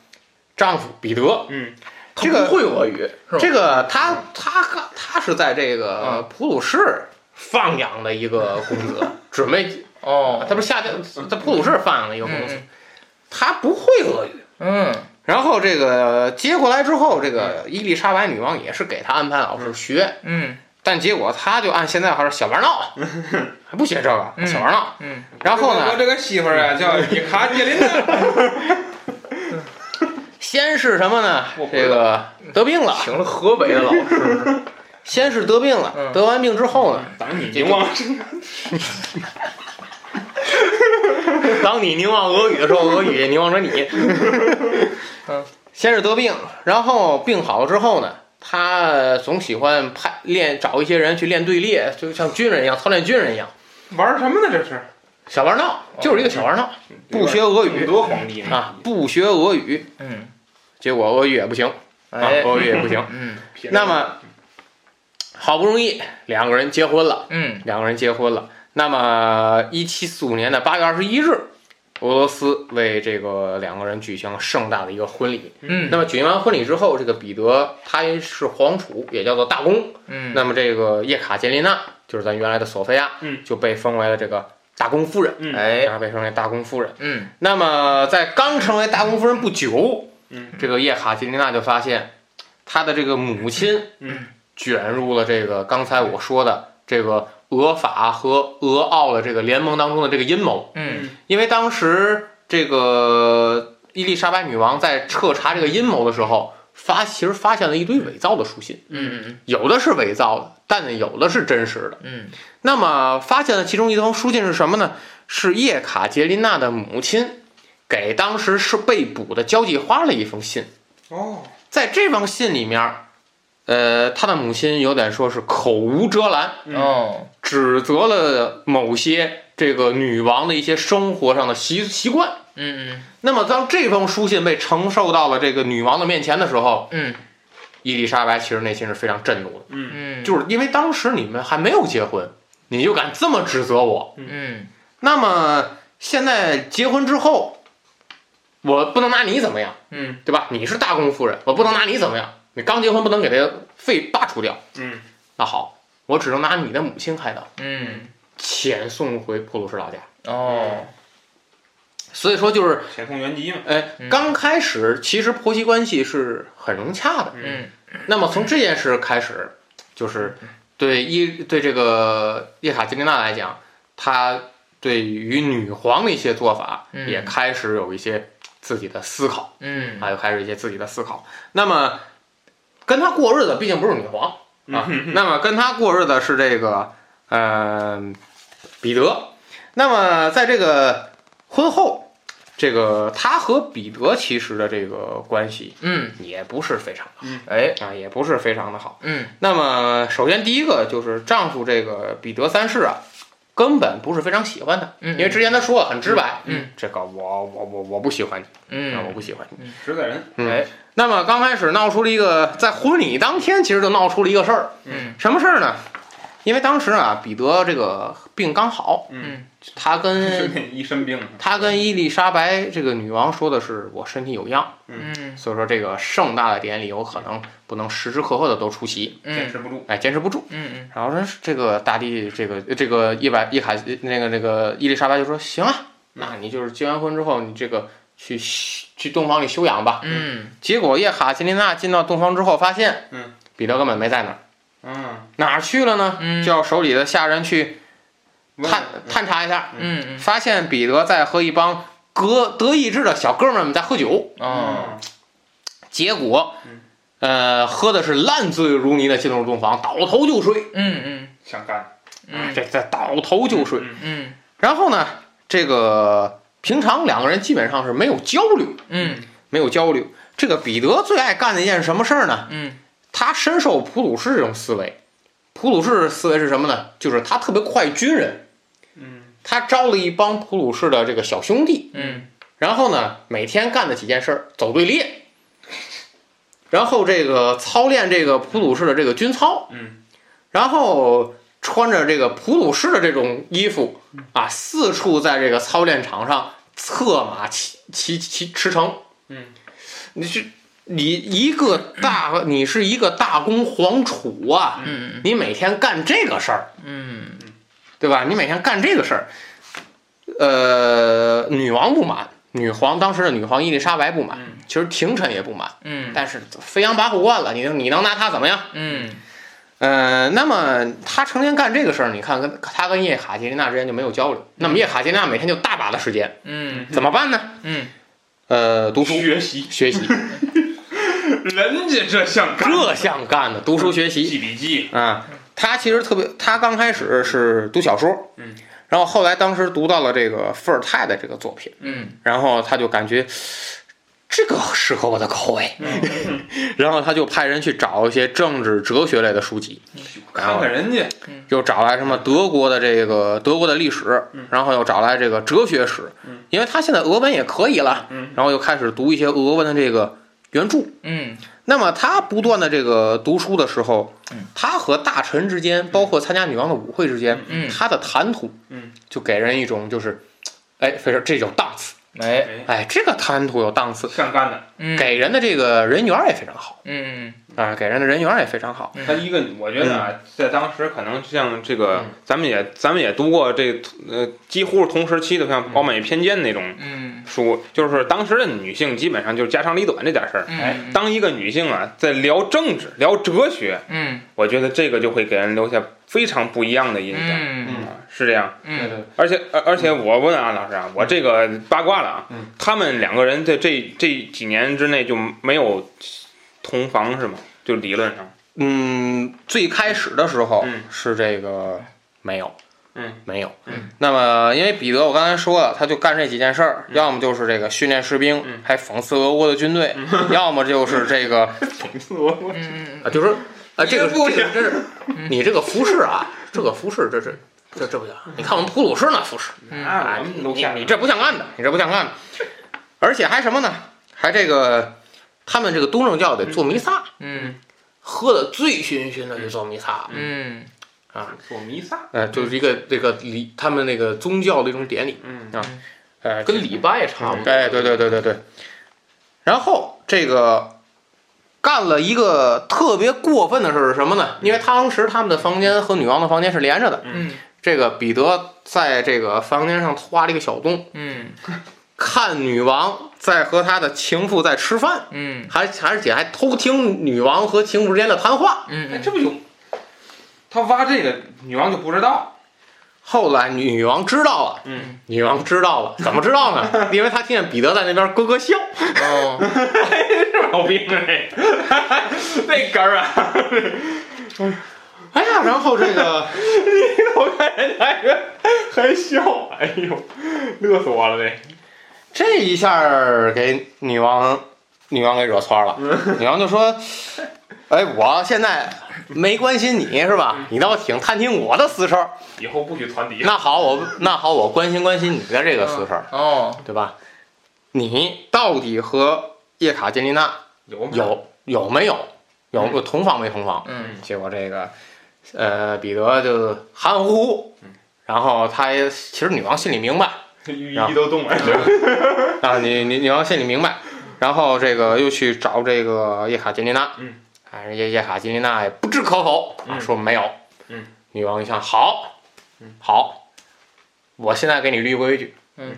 丈夫彼得。嗯，这个他不会俄语？这个他他他是在这个普鲁士放养的一个公子，准备 哦，他不是下降在普鲁士放养的一个公子嗯，他不会俄语。嗯然后这个接过来之后，这个伊丽莎白女王也是给他安排老师学，嗯。但结果他就按现在话说小玩闹，还不学这个嗯。小玩闹。嗯，然后呢，我这个媳妇儿啊，叫伊卡捷琳娜。先是什么呢？这个得病了，请了河北的老师，先是得病了，嗯。得完病之后呢，当你凝望，当你凝望俄语的时候，俄语凝望着你。嗯，先是得病，然后病好了之后呢，他总喜欢派练找一些人去练队列，就像军人一样操练军人一样，玩什么呢？这是小玩闹，就是一个小玩闹，不学俄语多皇帝啊，不学俄语，嗯，结果俄语也不行啊，哎，俄语也不行。嗯那么好不容易两个人结婚了，嗯两个人结婚了。那么，一七四五年的八月二十一日，俄罗斯为这个两个人举行了盛大的一个婚礼。嗯，那么举行完婚礼之后，这个彼得他是皇储，也叫做大公。嗯。那么这个叶卡捷琳娜就是咱原来的索菲亚，嗯。就被封为了这个大公夫人，嗯。哎然后被封为大公夫人。嗯。那么在刚成为大公夫人不久，嗯。这个叶卡捷琳娜就发现她的这个母亲，嗯，卷入了这个刚才我说的这个俄法和俄奥的这个联盟当中的这个阴谋。嗯因为当时这个伊丽莎白女王在彻查这个阴谋的时候，发其实发现了一堆伪造的书信，嗯有的是伪造的，但有的是真实的。嗯那么发现了其中一封书信是什么呢？是叶卡捷琳娜的母亲给当时是被捕的交际花的一封信。哦，在这封信里面，呃，他的母亲有点说是口无遮拦，嗯哦指责了某些这个女王的一些生活上的习习惯。嗯那么当这封书信被呈受到了这个女王的面前的时候，嗯伊丽莎白其实内心是非常震怒的，嗯，就是因为当时你们还没有结婚，你就敢这么指责我。嗯那么现在结婚之后，我不能拿你怎么样，嗯对吧？你是大公夫人，我不能拿你怎么样。你刚结婚不能给他废罢除掉。嗯，那好，我只能拿你的母亲开刀，嗯遣送回普鲁士老家。哦所以说就是，遣送原籍嘛。哎嗯，刚开始其实婆媳关系是很融洽的。嗯那么从这件事开始，就是对伊对这个叶卡捷琳娜来讲，她对于女皇的一些做法嗯也开始有一些自己的思考，嗯还有开始一些自己的思考。那么跟她过日子毕竟不是女皇啊，那么跟他过日子是这个呃彼得。那么在这个婚后。这个她和彼得其实的这个关系嗯也不是非常的哎好啊，也不是非常的好。嗯那么，首先第一个就是丈夫这个彼得三世啊，根本不是非常喜欢他，嗯因为之前他说了很直白，嗯，这个我我我我不喜欢你嗯，我嗯不喜欢你。实在人。嗯哎那么刚开始闹出了一个，在婚礼当天其实就闹出了一个事儿，嗯什么事儿呢？因为当时啊，彼得这个病刚好，嗯。他跟 一身病，他跟伊丽莎白这个女王说的是我身体有恙，嗯。所以说这个盛大的典礼有可能不能时时刻刻的都出席，嗯。坚持不住。哎，坚持不住。嗯嗯。然后说这个大帝，这个这个伊百伊卡那个那个伊丽莎白就说行啊，那你就是结完婚之后，你这个去去洞房里休养吧。嗯。结果叶卡捷琳娜进到洞房之后，发现，嗯，彼得根本没在那儿，嗯，哪儿去了呢？嗯。叫手里的下人去探探查一下，嗯。嗯发现彼得在和一帮格德意志的小哥们儿们在喝酒，嗯结果嗯，呃，喝的是烂醉如泥的进入洞房，倒头就睡，嗯嗯。想干。嗯。这这倒头就睡。嗯嗯。然后呢，这个平常两个人基本上是没有交流，嗯。没有交流。这个彼得最爱干的一件什么事儿呢？嗯他深受普鲁士这种思维。普鲁士思维是什么呢？就是他特别快军人，嗯他招了一帮普鲁士的这个小兄弟，嗯然后呢，每天干的几件事儿，走队列，然后这个操练这个普鲁士的这个军操，嗯，然后穿着这个普鲁士的这种衣服啊，四处在这个操练场上策马骑骑骑驰骋，嗯，你是你一个大，你是一个大公皇储啊，嗯。你每天干这个事儿，嗯。对吧？你每天干这个事儿，呃，女王不满，女皇当时的女皇伊丽莎白不满，嗯。其实廷臣也不满，嗯。但是飞扬跋扈惯了，你能你能拿他怎么样？嗯。呃，那么他成天干这个事儿，你看跟他跟叶卡捷琳娜之间就没有交流。那么叶卡捷琳娜每天就大把的时间，嗯。怎么办呢？嗯。呃，读书。学习，学习，人家这像干这像干的，读书学习。记笔记，啊。他其实特别，他刚开始是读小说，嗯，然后后来当时读到了这个伏尔泰的这个作品，嗯。然后他就感觉这个适合我的口味，然后他就派人去找一些政治哲学类的书籍，看看人家，又找来什么德国的这个德国的历史，然后又找来这个哲学史，因为他现在俄文也可以了，然后又开始读一些俄文的这个原著。嗯。那么他不断的这个读书的时候嗯，他和大臣之间，包括参加女王的舞会之间，嗯。他的谈吐，嗯，就给人一种就是，哎，非常这有档次，哎。哎，这个谈吐有档次，像干的。嗯。给人的这个人缘也非常好。嗯啊，给人的人缘也非常好。他一个，我觉得啊，在当时可能像这个嗯，咱们也咱们也读过这呃，几乎是同时期的，像《傲慢与偏见》那种嗯书，就是当时的女性基本上就是家长里短这点事儿。哎，嗯当一个女性啊，在聊政治、聊哲学，嗯我觉得这个就会给人留下非常不一样的印象。嗯啊，是这样。嗯而且而而且我问啊，老师啊，我这个八卦了啊，嗯他们两个人在这这几年之内就没有同房是吗？就理论上，嗯，最开始的时候嗯。是这个没有，嗯，没有。嗯，那么因为彼得我刚才说了，他就干这几件事儿，要么就是这个训练士兵，嗯。还讽刺俄国的军队，要么就是这个 嗯啊，就是啊，这个不这个这是你这个服饰啊，这个服饰这是这这不行，你看我们普鲁士那服饰，啊，你你这不像干的，你这不像干的，而且还什么呢？还这个他们这个东正教得做弥撒，嗯。喝的醉醺醺的去做弥撒。嗯。啊，做弥撒，呃，就是一个这个礼他们那个宗教的一种典礼，嗯。啊，呃，跟礼拜也差不多。哎，对对对对对。然后这个干了一个特别过分的事儿是什么呢？因为当时他们的房间和女王的房间是连着的，嗯。这个彼得在这个房间上挖了一个小洞，嗯看女王在和他的情妇在吃饭，嗯。还而且还偷听女王和情妇之间的谈话。哎，嗯。这不就他挖这个女王就不知道，后来女王知道了，嗯，女王知道了，怎么知道呢？因为她听见彼得在那边咯咯笑。哦。毛病哎，那根儿啊，哎呀，然后这个我看人家还还笑，哎呦，乐死我了这，这一下给女王女王给惹窜了，女王就说：“哎，我现在没关心你是吧？你倒挺探听我的私事儿。以后不许传敌，那好，我那好，我关心关心你的这个私事儿，哦对吧？你到底和叶卡捷琳娜有有有没有有有同房没同房？嗯结果这个呃，彼得就含含糊糊，然后他也其实女王心里明白。”羽翼都动了，啊，你你你要心里明白，然后这个又去找这个叶卡捷琳娜，嗯，哎，叶叶卡捷琳娜也不置可否啊，嗯说没有，嗯，女王一想，好，嗯好，我现在给你立规矩，嗯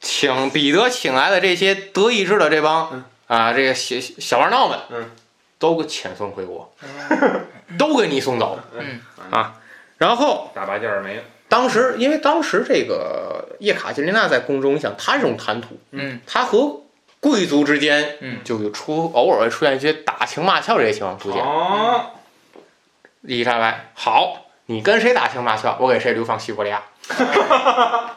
请彼得请来的这些德意志的这帮、嗯啊这个小小玩闹们，嗯，都给遣送回国，都给你送走，嗯啊，然后大把件儿没了，当时因为当时这个叶卡捷琳娜在宫中，你想她这种谈吐。嗯她和贵族之间，嗯就有出偶尔会出现一些打情骂俏这些情况出现。哦，伊丽莎白，好，你跟谁打情骂俏，我给谁流放西伯利亚。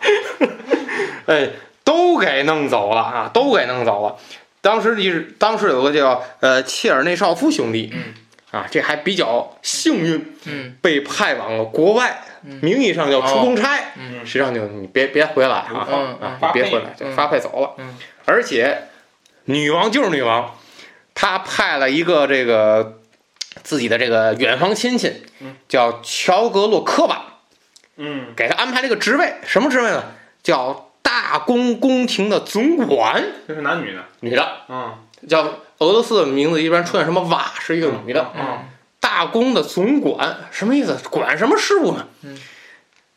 哎，都给弄走了啊，都给弄走了。当时一当时有个叫呃切尔内绍夫兄弟，嗯啊，这还比较幸运，嗯被派往了国外，嗯名义上叫出公差，嗯。实际上就你别别回来啊，嗯。啊，你别回来，就嗯发配走了。嗯。而且女王就是女王，她派了一个这个自己的这个远房亲戚，叫乔格洛科瓦，嗯，给他安排了一个职位，什么职位呢？叫大公宫廷的总管，这是男女的，女的，嗯。叫俄罗斯的名字一般出现什么瓦是一个女的，嗯大公的总管什么意思？管什么事务呢？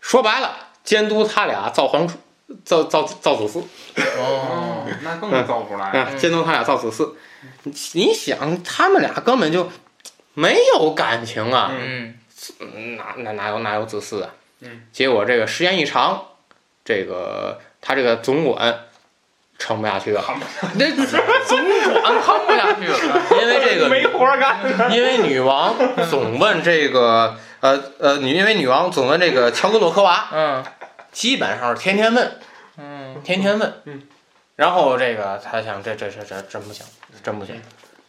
说白了，监督他俩造皇储，造造造子嗣哦，那更能造不出来。啊，监督他俩造子嗣。你你想，他们俩根本就没有感情啊，嗯嗯哪哪哪有哪有子嗣啊？嗯，结果这个时间一长，这个他这个总管撑不下去了，那总管看不下去了。因为这个没活儿干。因为女王总问这个呃呃女，因为女王总问这个 乔格洛科娃，嗯。基本上是天天问，嗯。天天问，嗯，然后这个他想这这这这真不行，真不行，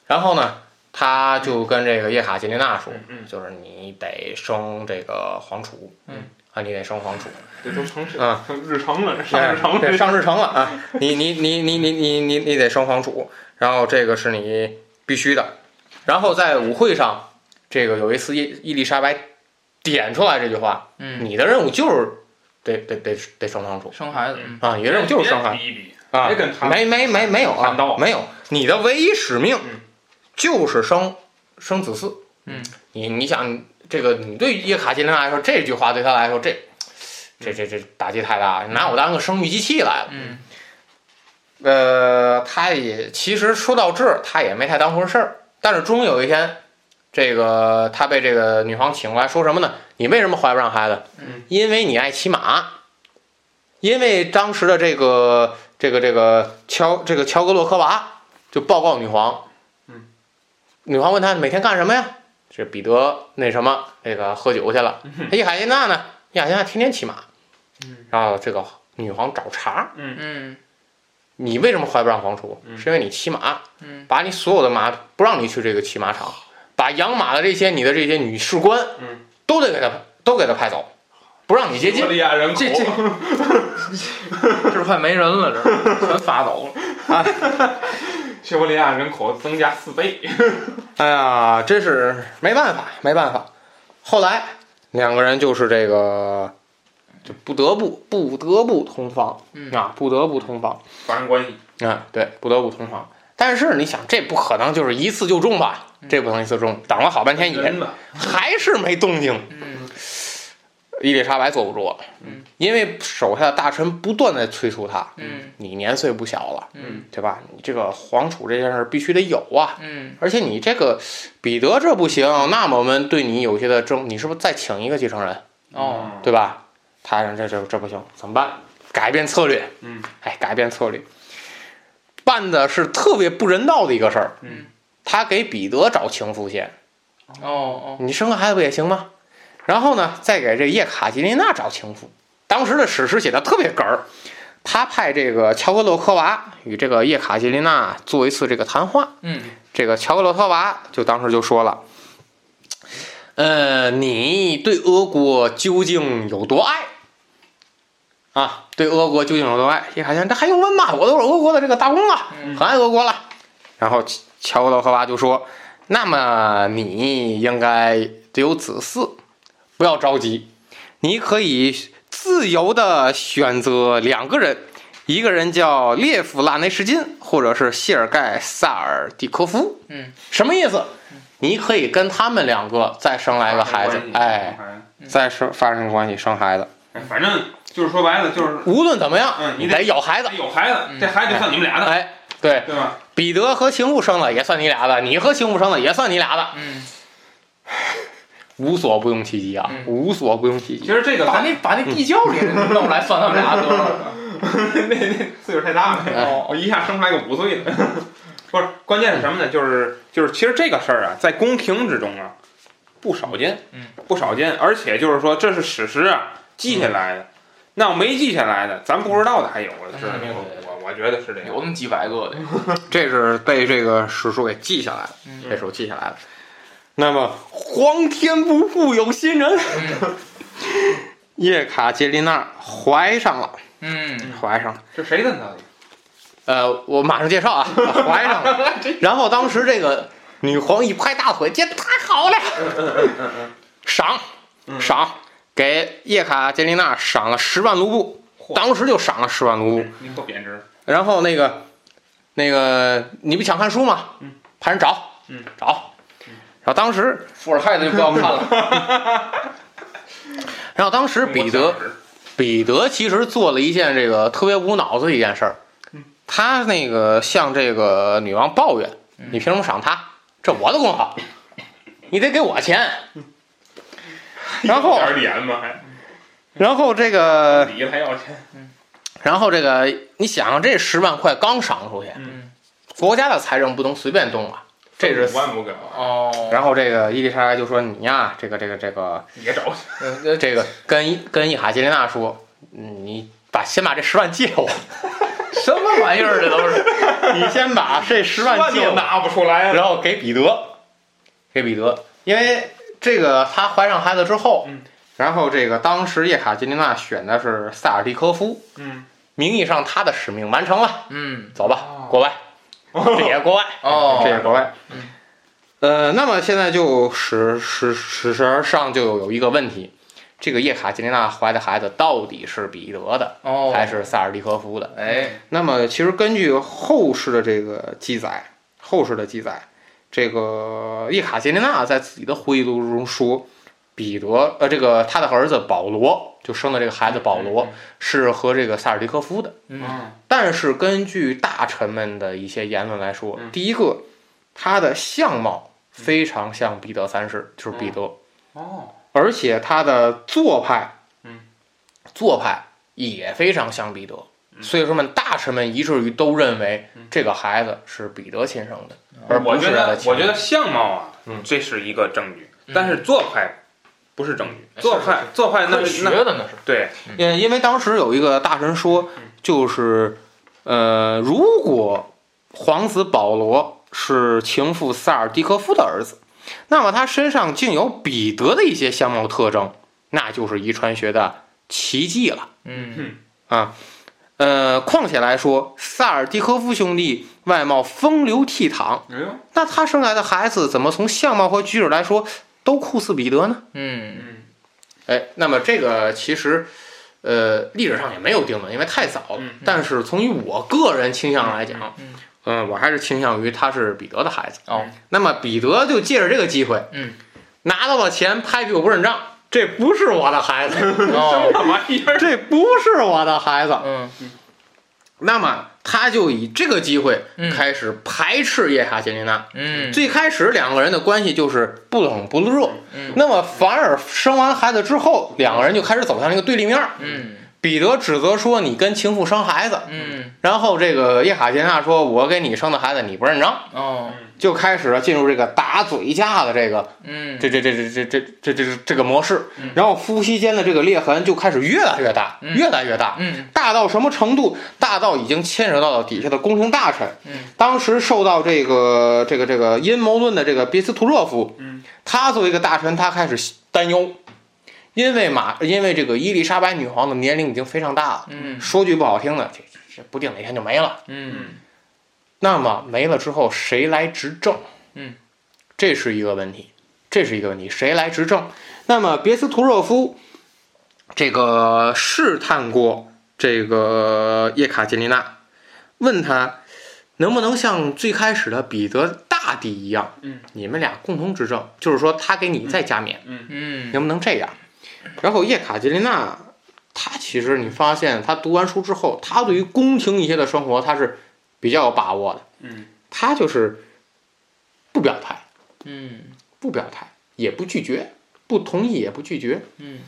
然后呢，他就跟这个叶卡捷琳娜说，就是你得生这个皇储，嗯，啊，你得生皇储，这都成是啊成日程了，上日程。上日程了啊！你你你你你你你你得升皇储，然后这个是你必须的。然后在舞会上，这个有一次伊伊丽莎白点出来这句话：嗯，你的任务就是得得得得升皇储生孩子，嗯啊！你的任务就是生孩子比一比，啊别跟！他没没没没有啊，没有，你的唯一使命嗯就是生生子嗣。嗯，你你想这个，你对叶卡捷琳娜来说，这句话对他来说，这这这这打击太大了，拿我当个生育机器来了。嗯呃，他也其实说到这儿，他也没太当回事儿。但是终有一天，这个他被这个女皇请过来，说什么呢？你为什么怀不上孩子？嗯，因为你爱骑马。因为当时的这个这个这个乔这个乔格洛科娃就报告女皇，嗯，女皇问他每天干什么呀？这彼得那什么那个喝酒去了。伊卡捷琳娜呢？伊卡捷琳娜天天骑马。嗯，然后这个女皇找茬，嗯嗯你为什么怀不上皇储？嗯是因为你骑马，嗯把你所有的马不让你去这个骑马场，把养马的这些你的这些女士官，嗯，都得给他都给他派走，不让你接近西伯。利亚人这这 这快没人了，这全发走了。西伯利亚人口增加四倍。哎呀，真是没办法，没办法。后来两个人就是这个，就不得不不得不同房、嗯啊，不得不同房发生关系，啊，对，不得不同房。但是你想，这不可能就是一次就中吧？这不可能一次中，等了好半天也，还是没动静。嗯伊丽莎白坐不住了，嗯，因为手下的大臣不断在催促他，嗯。你年岁不小了，嗯。对吧？你这个皇储这件事必须得有啊，嗯。而且你这个彼得这不行，那么我们对你有些的争，你是不是再请一个继承人，哦，对吧？他说这这这不行，怎么办？改变策略，嗯，哎，改变策略，办的是特别不人道的一个事儿，嗯，他给彼得找情妇先，哦哦，你生个孩子不也行吗？然后呢，再给这叶卡捷琳娜找情妇。当时的史诗写的特别哏儿，他派这个乔格洛科娃与这个叶卡捷琳娜做一次这个谈话。嗯这个乔格洛科娃就当时就说了：“呃，你对俄国究竟有多爱？啊，对俄国究竟有多爱？叶卡捷琳娜，这还用问吗？我都是俄国的这个大公啊，嗯很爱俄国了。”然后乔乔格洛科娃就说：“那么你应该得有子嗣，不要着急，你可以自由的选择两个人，一个人叫列夫拉内什金，或者是谢尔盖萨尔蒂科夫。嗯，什么意思？你可以跟他们两个再生来个孩子，哎，，再生发生关系生孩子。哎反正就是说白了就是无论怎么样，嗯你你得有孩子。有孩子，这孩子就算你们俩的，哎，对，对吧？彼得和情妇生的也算你俩的，你和情妇生的也算你俩的，嗯，无所不用其极啊，嗯无所不用其极。其实这个咱把那把那地窖里人弄 来算他们俩得了。那那岁数太大了，哦我一下生出来个五岁的。不是，关键是什么呢？就是就是，其实这个事儿啊，在宫廷之中啊，不少见，嗯，不少见。而且就是说，这是史实啊，记下来的。那要没记下来的，咱不知道的还有的是。嗯我我我觉得是这样。有那么几百个的，这是被这个史书给记下来了，嗯这是我记下来了。那么皇天不负有心人，嗯叶卡捷琳娜怀上了，嗯怀上了。这谁的呢？呃，我马上介绍啊，怀上了。然后当时这个女皇一拍大腿，这太好了，赏赏给叶卡捷琳娜赏了十万卢布，当时就赏了十万卢布。贬值。然后那个那个你不想看书吗？嗯，派人找，嗯，找。然后当时，富尔泰的就不要看了。然后当时彼得彼得其实做了一件这个特别无脑子的一件事儿，他那个向这个女王抱怨：“你凭什么赏他？这我的功劳，你得给我钱。”然后，点脸嘛还然后这个，理了还要钱，然后这个，你想想，这十万块刚赏出去，嗯国家的财政不能随便动啊，这是五万不给我，哦，然后这个伊丽莎白就说：“你呀，这个这个这个也找呃这个跟跟伊卡捷琳娜说，嗯你把先把这十万借我，什么玩意儿？这都是。你先把这十万借我，拿不出来。然后给彼得，给彼得，因为这个她怀上孩子之后，嗯。然后这个当时叶卡捷琳娜选的是塞尔蒂科夫，嗯，名义上她的使命完成了，嗯，走吧，国外，这也国外，哦。这也国外。嗯。呃，那么现在就史史史实上就有一个问题，这个叶卡捷琳娜怀的孩子到底是彼得的，哦，还是塞尔蒂科夫的？哎，那么其实根据后世的这个记载，后世的记载，这个叶卡捷琳娜在自己的回忆录中说，彼得呃，这个他的儿子保罗就生的这个孩子保罗是和这个萨尔迪科夫的。嗯，但是根据大臣们的一些言论来说，嗯。第一个，他的相貌非常像彼得三世，就是彼得，哦，而且他的做派，嗯，做派也非常像彼得，嗯。所以说们大臣们以至于都认为这个孩子是彼得亲生的，而不我觉是他的亲生得我觉得相貌啊，嗯。这是一个证据，但是做派不是证据，嗯做派做派那是那学的那是。对，因因为当时有一个大臣说，就是呃，如果皇子保罗是情妇萨尔蒂科夫的儿子，那么他身上竟有彼得的一些相貌特征，那就是遗传学的奇迹了嗯。啊。呃，况且来说，萨尔蒂科夫兄弟外貌风流倜傥，那他生来的孩子怎么从相貌和举止来说都酷似彼得呢？嗯嗯哎，那么这个其实，呃，历史上也没有定论，因为太早了。嗯但是从于我个人倾向来讲，嗯嗯，我还是倾向于他是彼得的孩子。哦，那么彼得就借着这个机会，嗯，拿到了钱，拍屁股不认账，这不是我的孩子，哦，什么玩意儿？这不是我的孩子。嗯那么他就以这个机会嗯。开始排斥叶卡捷琳娜。嗯，最开始两个人的关系就是不冷不热，嗯。那么反而生完孩子之后，两个人就开始走向一个对立面。嗯。彼得指责说你跟情妇生孩子，嗯。然后这个叶卡捷琳娜说我给你生的孩子你不认账，哦就开始了进入这个打嘴架的这个嗯。这这这这这这这这这个模式。嗯，然后夫妻间的这个裂痕就开始越来越大，嗯。越来越大，嗯。大到什么程度？大到已经牵扯到了底下的宫廷大臣。嗯。当时受到这个这个这个阴谋论的这个别斯图热夫，嗯。他作为一个大臣，他开始担忧，因为马因为这个伊丽莎白女皇的年龄已经非常大了，嗯。说句不好听的，这这这不定哪天就没了。嗯那么没了之后，谁来执政？嗯，这是一个问题，这是一个问题，谁来执政？那么别斯图热夫这个试探过这个叶卡捷琳娜，问他能不能像最开始的彼得大帝一样，嗯，你们俩共同执政，就是说他给你再加冕，嗯能不能这样？然后叶卡捷琳娜，她其实你发现，她读完书之后，她对于宫廷一些的生活，她是比较有把握的。嗯，他就是不表态，嗯不表态，也不拒绝，不同意也不拒绝。嗯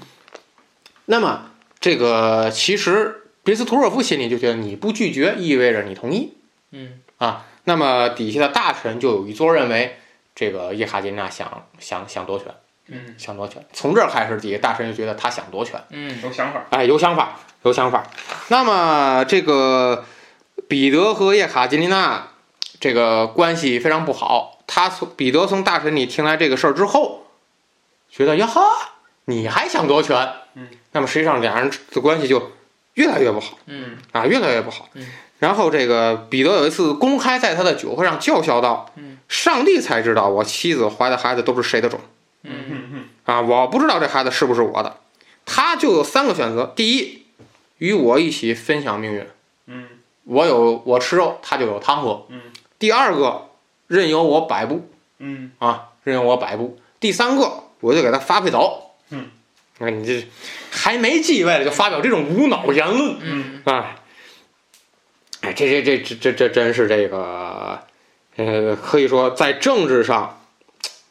那么这个其实别斯图热夫心里就觉得你不拒绝意味着你同意嗯啊。那么底下的大臣就有一桌认为这个叶卡捷琳娜想想想夺权，嗯，想夺权。从这儿开始，底下大臣就觉得他想夺权。嗯有想法。哎，有想法，有想法。那么这个彼得和叶卡捷琳娜这个关系非常不好。他从彼得从大臣里听来这个事儿之后，觉得呀哈，你还想夺权？嗯，那么实际上两人的关系就越来越不好嗯啊，越来越不好。嗯然后这个彼得有一次公开在他的酒会上叫嚣道：“上帝才知道我妻子怀的孩子都是谁的种嗯啊！我不知道这孩子是不是我的。”他就有三个选择：第一，与我一起分享命运，嗯我有我吃肉，他就有汤喝。嗯第二个，任由我摆布嗯啊，任由我摆布。第三个，我就给他发配走。嗯，哎，你这还没继位了就发表这种无脑言论，嗯哎，哎，这这这这这这真是这个，呃，可以说在政治上，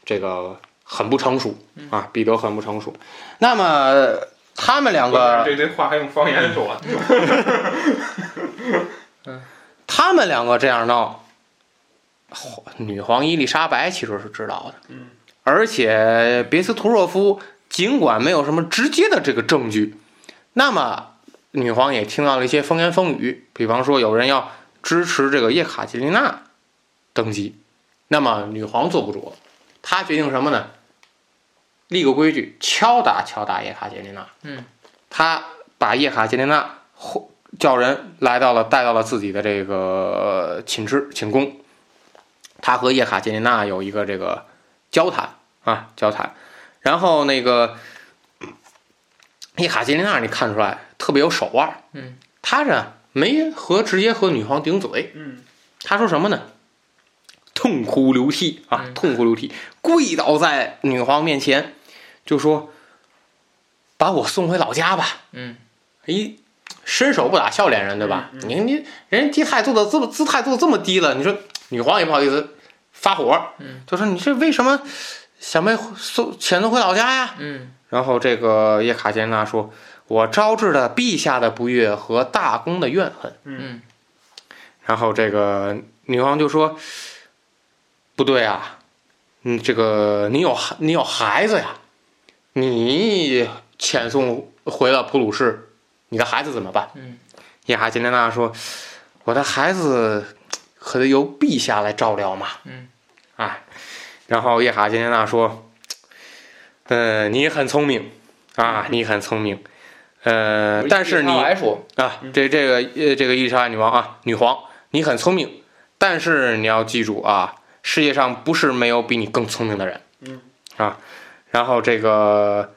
这个很不成熟啊，彼得很不成熟。那么他们两个，这这话还用方言说？他们两个这样闹，女皇伊丽莎白其实是知道的，嗯，而且别斯图若夫尽管没有什么直接的这个证据，那么女皇也听到了一些风言风语，比方说有人要支持这个叶卡捷琳娜登基，那么女皇坐不住了，她决定什么呢？立个规矩，敲打敲打叶卡捷琳娜。嗯，她把叶卡捷琳娜呼叫人来到了带到了自己的这个寝室寝宫，他和叶卡捷琳娜有一个这个交谈啊交谈，然后那个叶卡捷琳娜你看出来特别有手腕，嗯，他呢没和直接和女皇顶嘴，嗯。他说什么呢？痛哭流涕啊，嗯。痛哭流涕，跪倒在女皇面前，就说：“把我送回老家吧。”嗯。一伸手不打笑脸人，对吧？嗯嗯你你人家姿态做的这么姿态做的这么低了，你说女皇也不好意思发火，嗯，就说你这为什么想被送遣送回老家呀？嗯然后这个叶卡捷琳娜说：“我招致了陛下的不悦和大公的怨恨。”嗯然后这个女皇就说：“不对啊，嗯，这个你有孩你有孩子呀，你遣送回了普鲁士，你的孩子怎么办？”嗯叶卡捷琳娜说：“我的孩子可得由陛下来照料嘛。”嗯，哎，然后叶卡捷琳娜说：“呃，你很聪明啊，你很聪明，呃，但是你来说，啊，这这个呃，这个伊丽莎白女王啊，女皇，你很聪明，但是你要记住啊，世界上不是没有比你更聪明的人。嗯啊，然后这个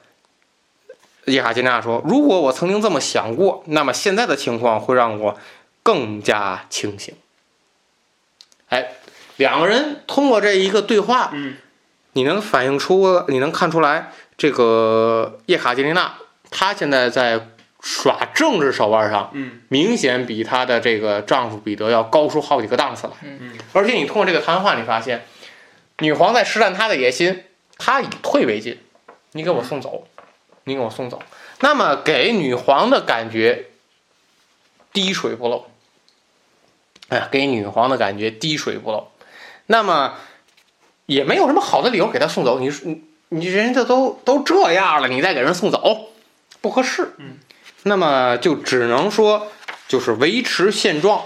叶卡捷琳娜说，如果我曾经这么想过，那么现在的情况会让我更加清醒。哎，两个人通过这一个对话，嗯你能反映出，你能看出来，这个叶卡捷琳娜她现在在耍政治手腕上，嗯明显比她的这个丈夫彼得要高出好几个档次来。嗯嗯而且你通过这个谈话，你发现女皇在施展她的野心，她以退为进，你给我送走，你给我送走。那么给女皇的感觉滴水不漏，哎呀，给女皇的感觉滴水不漏。那么也没有什么好的理由给她送走。你说你你人家都都这样了，你再给人送走，不合适。嗯，那么就只能说就是维持现状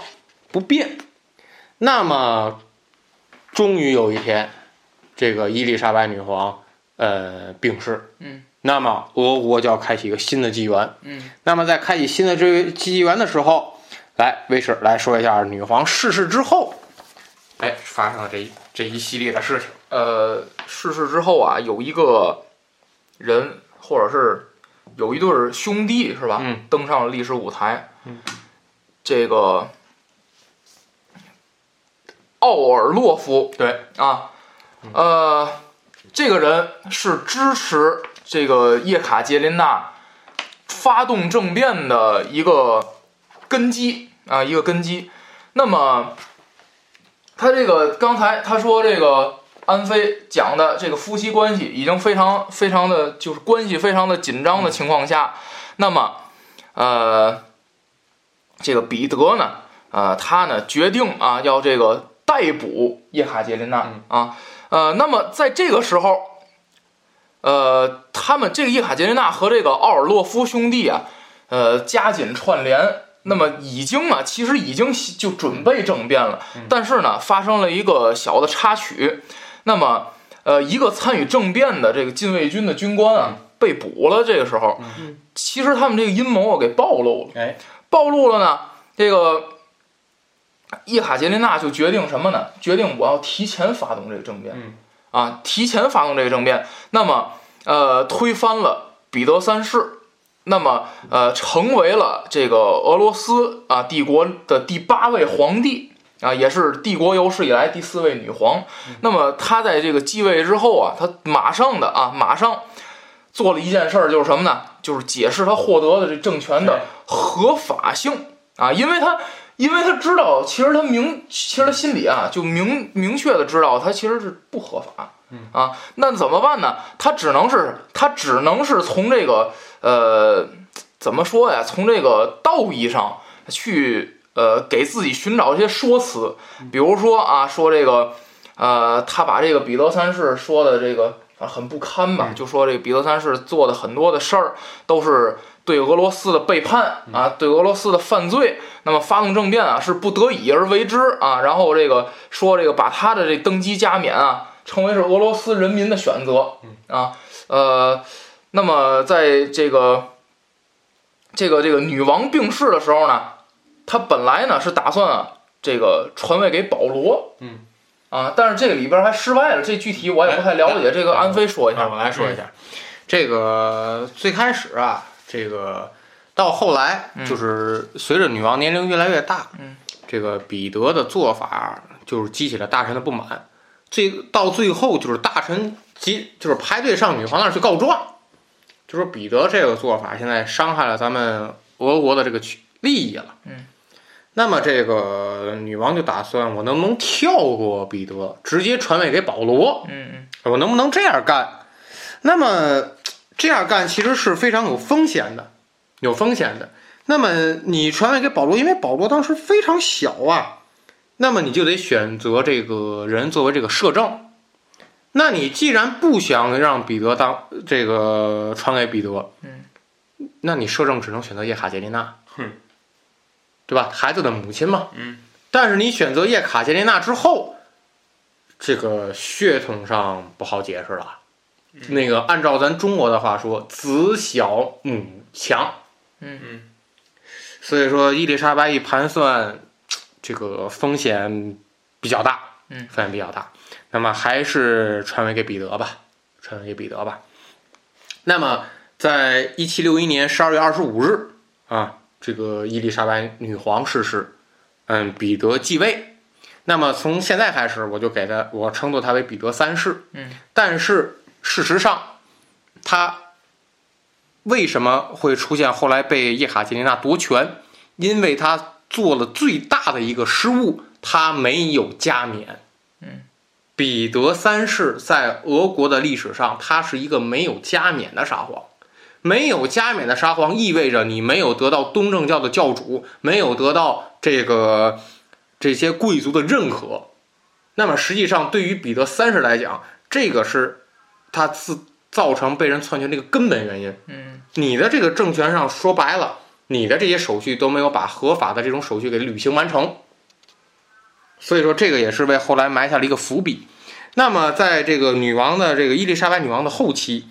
不变。那么终于有一天，这个伊丽莎白女皇呃病逝。嗯，那么俄国就要开启一个新的纪元。嗯那么在开启新的这个纪元的时候，来卫士来说一下女皇逝世之后，哎发生了这一这一系列的事情。呃，逝世之后啊，有一个人或者是有一对儿兄弟是吧？嗯，登上了历史舞台。嗯，这个奥尔洛夫对啊，呃，这个人是支持这个叶卡捷琳娜发动政变的一个根基啊，一个根基。那么，他这个刚才他说这个安菲讲的这个夫妻关系已经非常非常的就是关系非常的紧张的情况下，那么，呃，这个彼得呢，呃，他呢决定啊要这个逮捕叶卡捷琳娜啊，呃，那么在这个时候，呃，他们这个叶卡捷琳娜和这个奥尔洛夫兄弟啊，呃，加紧串联。那么已经啊，其实已经就准备政变了，但是呢，发生了一个小的插曲。那么，呃，一个参与政变的这个禁卫军的军官啊，被捕了。这个时候，其实他们这个阴谋啊给暴露了。哎，暴露了呢，这个叶卡捷琳娜就决定什么呢？决定我要提前发动这个政变，嗯啊，提前发动这个政变，那么呃，推翻了彼得三世，那么呃，成为了这个俄罗斯啊帝国的第八位皇帝啊，也是帝国有史以来第四位女皇。那么她在这个继位之后啊，她马上的啊，马上做了一件事儿，就是什么呢？就是解释她获得的这政权的合法性啊，因为她。因为他知道，其实他明，其实他心里啊，就明明确的知道，他其实是不合法，啊，那怎么办呢？他只能是，他只能是从这个，呃，怎么说呀？从这个道义上去，呃，给自己寻找一些说辞，比如说啊，说这个，呃，他把这个彼得三世说的这个啊很不堪吧，就说这个彼得三世做的很多的事儿都是。对俄罗斯的背叛啊，对俄罗斯的犯罪，那么发动政变啊，是不得已而为之啊。然后这个说这个把他的这登基加冕啊，称为是俄罗斯人民的选择啊。呃，那么在这个这个这个女王病逝的时候呢，他本来呢是打算啊这个传位给保罗，嗯啊，但是这个里边还失败了，这具体我也不太了解。这个安飞说一下，我来说一下，这个最开始啊。这个到后来，就是随着女王年龄越来越大，嗯，这个彼得的做法就是激起了大臣的不满，最到最后就是大臣集就是排队上女皇那儿去告状，就说彼得这个做法现在伤害了咱们俄国的这个利益了，嗯，那么这个女王就打算我能不能跳过彼得，直接传位给保罗，嗯嗯，我能不能这样干？那么。这样干其实是非常有风险的，有风险的。那么你传位给保罗，因为保罗当时非常小啊，那么你就得选择这个人作为这个摄政。那你既然不想让彼得当这个传给彼得，嗯，那你摄政只能选择叶卡捷琳娜，哼，对吧？孩子的母亲嘛，嗯。但是你选择叶卡捷琳娜之后，这个血统上不好解释了。那个按照咱中国的话说，子小母强，嗯嗯，所以说伊丽莎白一盘算，这个风险比较大，嗯，风险比较大，那么还是传位给彼得吧，传位给彼得吧。那么在一七六一年十二月二十五日啊，这个伊丽莎白女皇逝世，嗯，彼得继位。那么从现在开始，我就给他，我称作他为彼得三世，嗯，但是。事实上，他为什么会出现后来被叶卡捷琳娜夺权？因为他做了最大的一个失误，他没有加冕。嗯，彼得三世在俄国的历史上，他是一个没有加冕的沙皇。没有加冕的沙皇意味着你没有得到东正教的教主，没有得到这个这些贵族的认可。那么实际上，对于彼得三世来讲，这个是。他自造成被人篡权这个根本原因，嗯，你的这个政权上说白了，你的这些手续都没有把合法的这种手续给履行完成，所以说这个也是为后来埋下了一个伏笔。那么在这个女王的这个伊丽莎白女王的后期，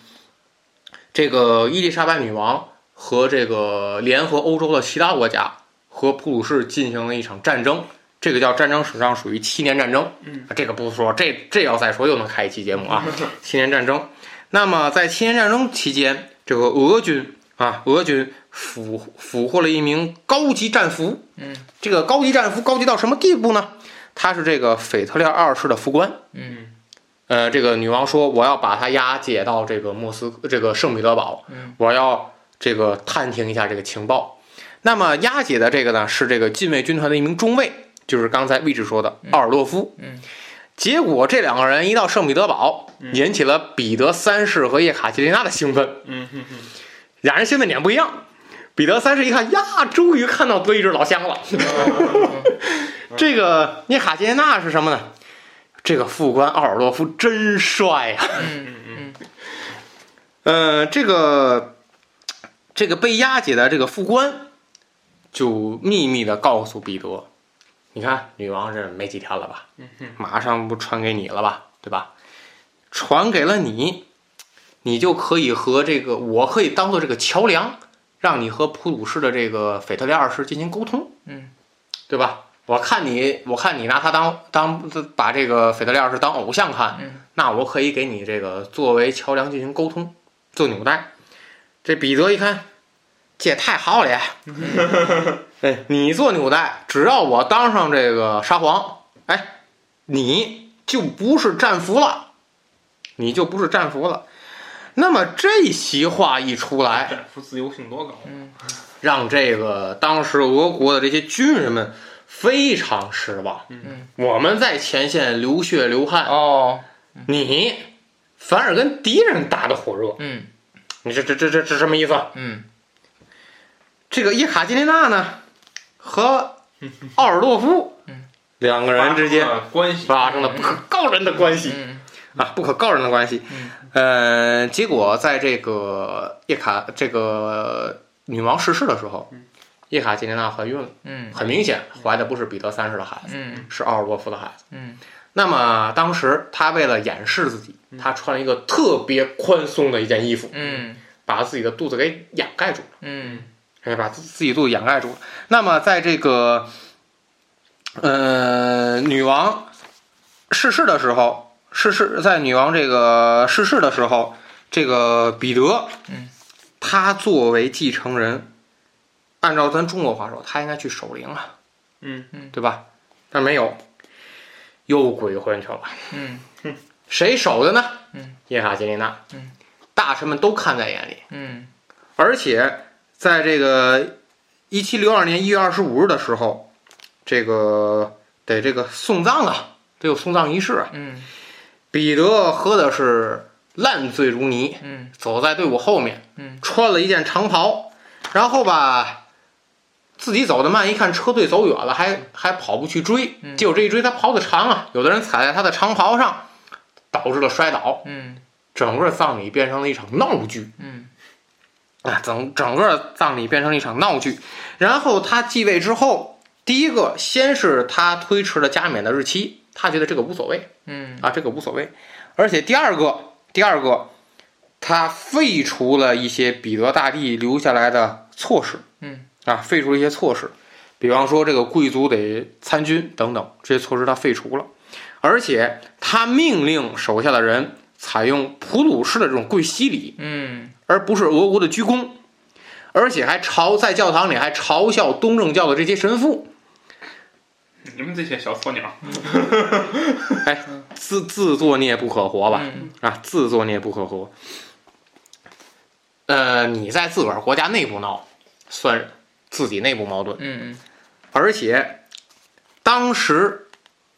这个伊丽莎白女王和这个联合欧洲的其他国家和普鲁士进行了一场战争。这个叫战争史上属于七年战争，嗯，这个不说，这这要再说又能开一期节目啊。七年战争，那么在七年战争期间，这个俄军啊，俄军俘俘获了一名高级战俘，嗯，这个高级战俘高级到什么地步呢？他是这个腓特烈二世的副官，嗯，呃，这个女王说我要把他押解到这个莫斯这个圣彼得堡，嗯，我要这个探听一下这个情报。那么押解的这个呢，是这个禁卫军团的一名中尉。就是刚才位置说的奥尔洛夫，嗯，结果这两个人一到圣彼得堡，引起了彼得三世和叶卡捷琳娜的兴奋，嗯哼哼，俩人兴奋点不一样。彼得三世一看呀，终于看到德意志老乡了。这个叶卡捷琳娜是什么呢？这个副官奥尔洛夫真帅呀。嗯嗯嗯，这个这个被押解的这个副官就秘密的告诉彼得。你看，女王是没几天了吧？马上不传给你了吧？对吧？传给了你，你就可以和这个，我可以当做这个桥梁，让你和普鲁士的这个腓特烈二世进行沟通，嗯，对吧？我看你，我看你拿他当当把这个腓特烈二世当偶像看，嗯那我可以给你这个作为桥梁进行沟通，做纽带。这彼得一看，这也太好了呀！哎，你做纽带，只要我当上这个沙皇，哎，你就不是战俘了，你就不是战俘了。那么这席话一出来，战俘自由性多高？嗯让这个当时俄国的这些军人们非常失望。嗯，我们在前线流血流汗，哦，你反而跟敌人打得火热，嗯你这这这这这什么意思？嗯这个叶卡捷琳娜呢和奥尔洛夫两个人之间发生了关系。发生了不可告人的关系。嗯啊，不可告人的关系。呃，结果在这个叶卡这个女王逝世的时候，叶卡捷琳娜怀孕了。嗯。很明显，怀的不是彼得三世的孩子，嗯。是奥尔洛夫的孩子。嗯。那么当时他为了掩饰自己，他穿了一个特别宽松的一件衣服，嗯。把自己的肚子给掩盖住了，嗯哎，把自自己肚子掩盖住了。那么在这个呃女王逝世的时候，逝世在女王这个逝世的时候，这个彼得，嗯，他作为继承人，按照咱中国话说，他应该去守灵啊，嗯对吧？但没有，又鬼混去了。嗯谁守的呢？嗯，叶卡捷琳娜。嗯，大臣们都看在眼里，嗯而且在这个一七六二年一月二十五日的时候，这个得这个送葬啊，得有送葬仪式啊。嗯。彼得喝的是烂醉如泥，嗯。走在队伍后面，嗯。穿了一件长袍，然后吧，自己走得慢，一看车队走远了，还还跑步去追，嗯。结果这一追他跑得长啊，有的人踩在他的长袍上，导致了摔倒，嗯。整个葬礼变成了一场闹剧。嗯啊，整整个葬礼变成了一场闹剧。然后他继位之后，第一个先是他推迟了加冕的日期，他觉得这个无所谓，嗯啊，这个无所谓。而且第二个，第二个，他废除了一些彼得大帝留下来的措施，嗯，啊，废除了一些措施，比方说这个贵族得参军等等，这些措施他废除了。而且他命令手下的人采用普鲁士的这种跪膝礼，嗯而不是俄国的鞠躬，而且还嘲在教堂里还嘲笑东正教的这些神父，你们这些小鸵鸟，哎自自作孽不可活吧？嗯啊，自作孽不可活。呃，你在自个儿国家内部闹，算自己内部矛盾。嗯而且，当时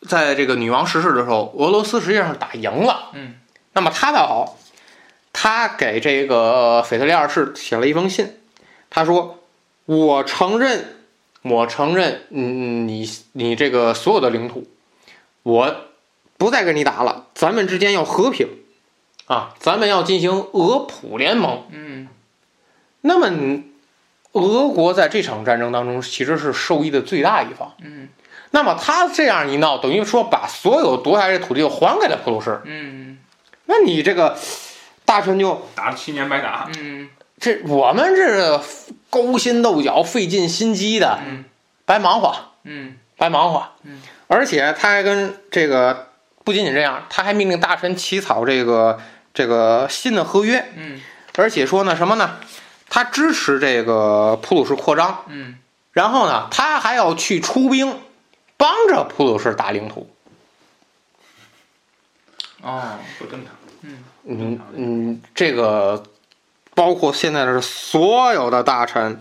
在这个女王逝世的时候，俄罗斯实际上是打赢了。嗯，那么他倒好，他给这个腓特烈二世写了一封信，他说：“我承认，我承认，嗯，你你这个所有的领土，我不再跟你打了，咱们之间要和平啊，咱们要进行俄普联盟。嗯那么，俄国在这场战争当中其实是受益的最大一方。嗯那么他这样一闹，等于说把所有夺下来的土地又还给了普鲁士。嗯那你这个大臣就打了七年白打，嗯。这我们这勾心斗角、费尽心机的，嗯。白忙活，嗯。白忙活。嗯，而且他还跟这个不仅仅这样，他还命令大臣起草这个这个新的合约，嗯。而且说呢什么呢？他支持这个普鲁士扩张，嗯。然后呢，他还要去出兵，帮着普鲁士打领土。哦不正常。嗯嗯嗯，这个包括现在的所有的大臣，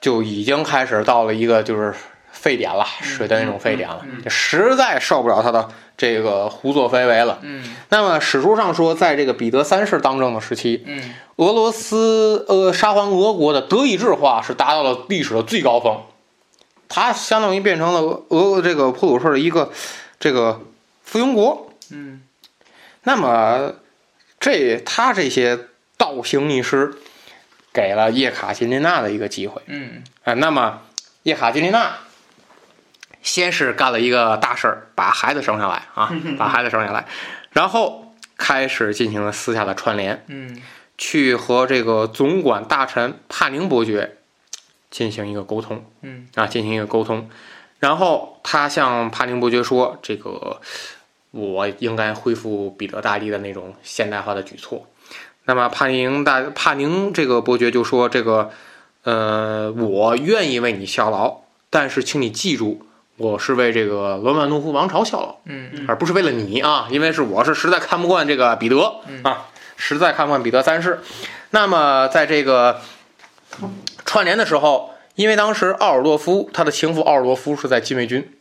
就已经开始到了一个就是沸点了，水的那种沸点了，就实在受不了他的这个胡作非为了。嗯。那么史书上说，在这个彼得三世当政的时期，嗯。俄罗斯呃沙皇俄国的德意志化是达到了历史的最高峰，它相当于变成了俄俄这个普鲁士的一个这个附庸国。嗯那么这他这些倒行逆施，给了叶卡捷琳娜的一个机会嗯啊、那么叶卡捷琳娜先是干了一个大事儿，把孩子生下来啊，把孩子生下来，然后开始进行了私下的串联。嗯去和这个总管大臣帕宁伯爵进行一个沟通嗯啊，进行一个沟通。然后他向帕宁伯爵说：“这个我应该恢复彼得大帝的那种现代化的举措。”那么帕宁大帕宁这个伯爵就说：“这个呃，我愿意为你效劳，但是请你记住，我是为这个罗曼诺夫王朝效劳。”嗯而不是为了你啊，因为是我是实在看不惯这个彼得、嗯啊，实在看不惯彼得三世。那么在这个串联的时候，因为当时奥尔洛夫他的情妇奥尔洛夫是在禁卫军，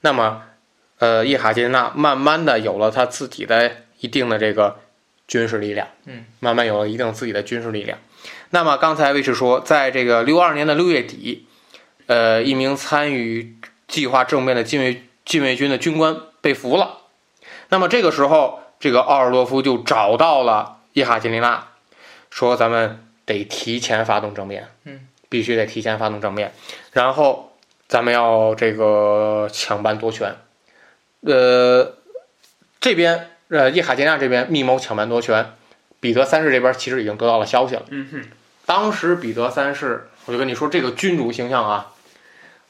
那么呃叶卡捷琳娜慢慢的有了她自己的一定的这个军事力量，嗯，慢慢有了一定自己的军事力量。那么刚才卫士说，在这个六二年的六月底，呃，一名参与计划政变的禁卫禁卫军的军官被俘了。那么这个时候，这个奥尔洛夫就找到了叶卡捷琳娜，说咱们得提前发动政变，嗯，必须得提前发动政变，然后咱们要这个抢班夺权。呃，这边呃叶卡捷琳娜这边密谋抢班夺权，彼得三世这边其实已经得到了消息了。嗯哼，当时彼得三世，我就跟你说这个君主形象啊，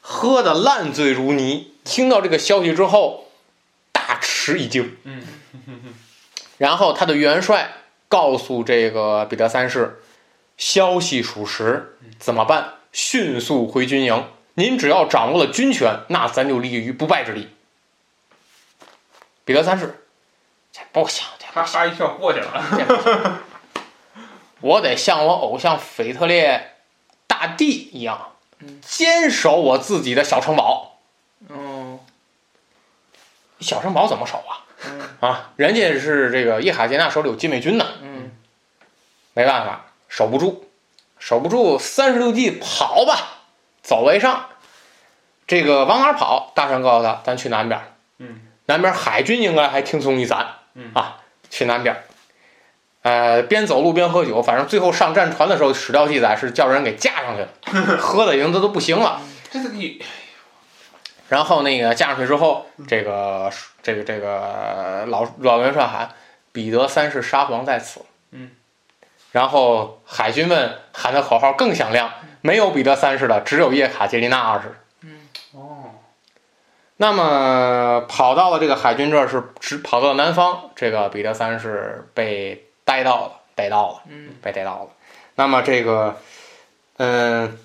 喝的烂醉如泥。听到这个消息之后，大吃一惊。嗯，然后他的元帅告诉这个彼得三世，消息属实，怎么办？迅速回军营。您只要掌握了军权，那咱就立于不败之地。彼得三世，这不行，这。哈哈一笑过去了。我得像我偶像腓特烈大帝一样，坚守我自己的小城堡。哦小城堡怎么守啊？嗯啊，人家是这个叶卡捷琳娜手里有禁卫军呢，嗯没办法，守不住，守不住，三十六计跑吧，走为上。这个往哪儿跑？大臣告诉他，咱去南边。嗯，南边海军应该还听从于咱。嗯啊，去南边。呃，边走路边喝酒，反正最后上战船的时候，史料记载是叫人给架上去了，喝的已经都都不行了。这是一然后那个架上去之后，这个这个这个老老元帅喊彼得三世沙皇在此。嗯。然后海军们喊的口号更响亮，没有彼得三世的，只有叶卡捷琳娜二世。哦，那么跑到了这个海军这儿是只跑到了南方，这个彼得三世被逮到了，逮到了。嗯被逮到了。那么这个，嗯、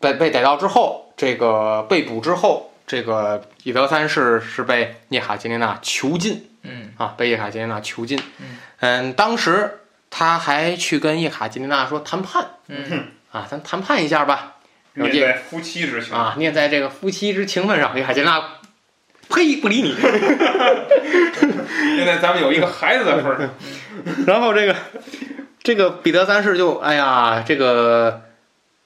被被逮到之后，这个被捕之后，这个彼得三世是被叶卡捷琳娜囚禁嗯啊，被叶卡捷琳娜囚禁。嗯嗯，当时他还去跟叶卡捷琳娜说谈判嗯啊，咱谈判一下吧。念在夫妻之情。啊，念在这个夫妻之情分上，叶卡捷琳娜，呸，不理你。现在咱们有一个孩子的份儿。然后这个这个彼得三世就哎呀，这个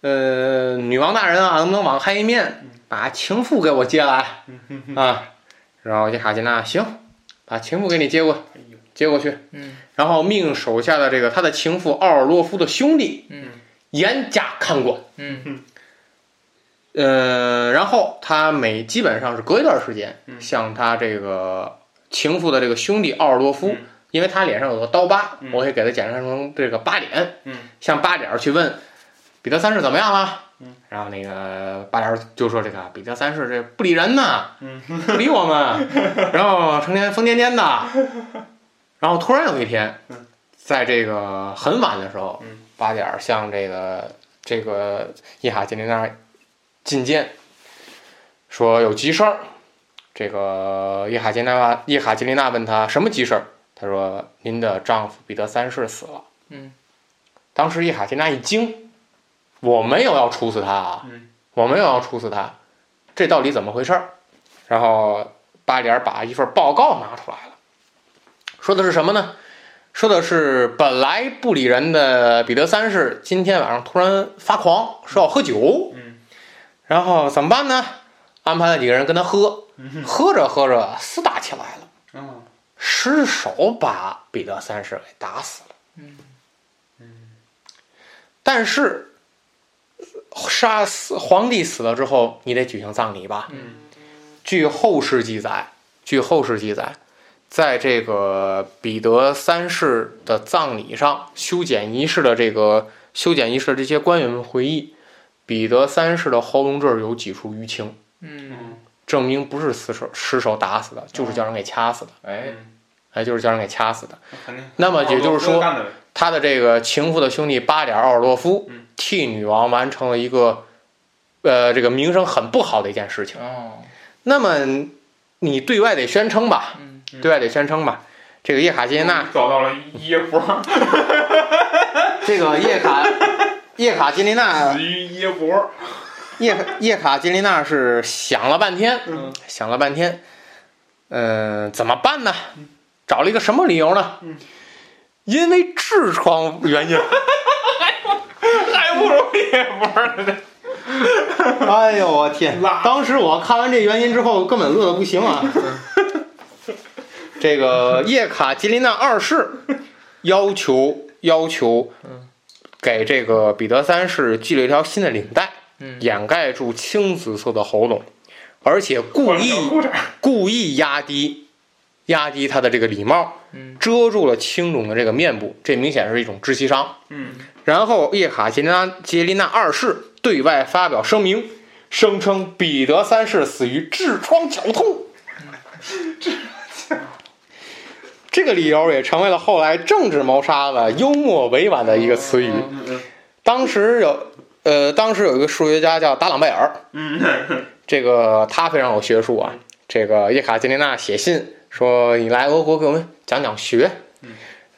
呃女王大人啊，能不能网开一面，把情妇给我接来啊？然后叶卡捷娜行，把情妇给你接过接过去，嗯然后命手下的这个他的情妇奥尔洛夫的兄弟嗯严加看管。嗯呃，然后他每基本上是隔一段时间，嗯。向他这个情妇的这个兄弟奥尔洛夫，嗯。因为他脸上有个刀疤，嗯。我会给他简称成这个疤点，嗯。向疤点儿去问彼得三世怎么样了。嗯。然后那个疤点儿就说这个彼得三世这不理人呐，嗯。不理我们，然后成天疯癫癫的。然后突然有一天嗯，在这个很晚的时候嗯，八点儿向这个这个叶卡捷琳娜进见，说有急事儿。这个叶卡捷琳娜叶卡捷琳娜问他什么急事儿？他说您的丈夫彼得三世死了。嗯，当时叶卡捷琳娜一惊，我没有要处死他啊，嗯我没有要处死他，这到底怎么回事儿？然后八点儿把一份报告拿出来了，说的是什么呢？说的是本来不理人的彼得三世今天晚上突然发狂，说要喝酒，嗯然后怎么办呢？安排了几个人跟他喝，喝着喝着厮打起来了，哦失手把彼得三世给打死了。嗯。但是杀死皇帝死了之后，你得举行葬礼吧？嗯。据后世记载，据后世记载，在这个彼得三世的葬礼上，修剪仪式的这个修剪仪式的这些官员们回忆，彼得三世的喉咙这儿有几处淤青，嗯，证明不是死手失手打死的，就是叫人给掐死的，哎，哎，就是叫人给掐死的。肯定。那么也就是说，他的这个情妇的兄弟巴尔奥尔洛夫嗯。替女王完成了一个，呃，这个名声很不好的一件事情。哦，那么你对外得宣称吧，嗯。对外得宣称吧。这个叶卡捷琳娜，找到了耶夫，这个叶卡叶卡捷琳娜死于耶波。叶叶卡捷琳娜是想了半天，嗯想了半天，嗯、怎么办呢？找了一个什么理由呢？嗯因为痔疮原因。还不如耶波呢。哎呦我天！当时我看完这原因之后，根本乐得不行啊。这个叶卡捷琳娜二世要求要求给这个彼得三世系了一条新的领带，嗯掩盖住青紫色的喉咙，而且故意故意压低压低他的这个礼帽，嗯遮住了青肿的这个面部，这明显是一种窒息伤。嗯，然后叶卡捷琳娜捷琳娜二世对外发表声明，声称彼得三世死于痔疮绞痛。这个理由也成为了后来政治谋杀的幽默委婉的一个词语。嗯当时有，呃，当时有一个数学家叫达朗贝尔，嗯 这个他非常有学术啊。这个叶卡捷琳娜写信说：“你来俄国给我们讲讲学。”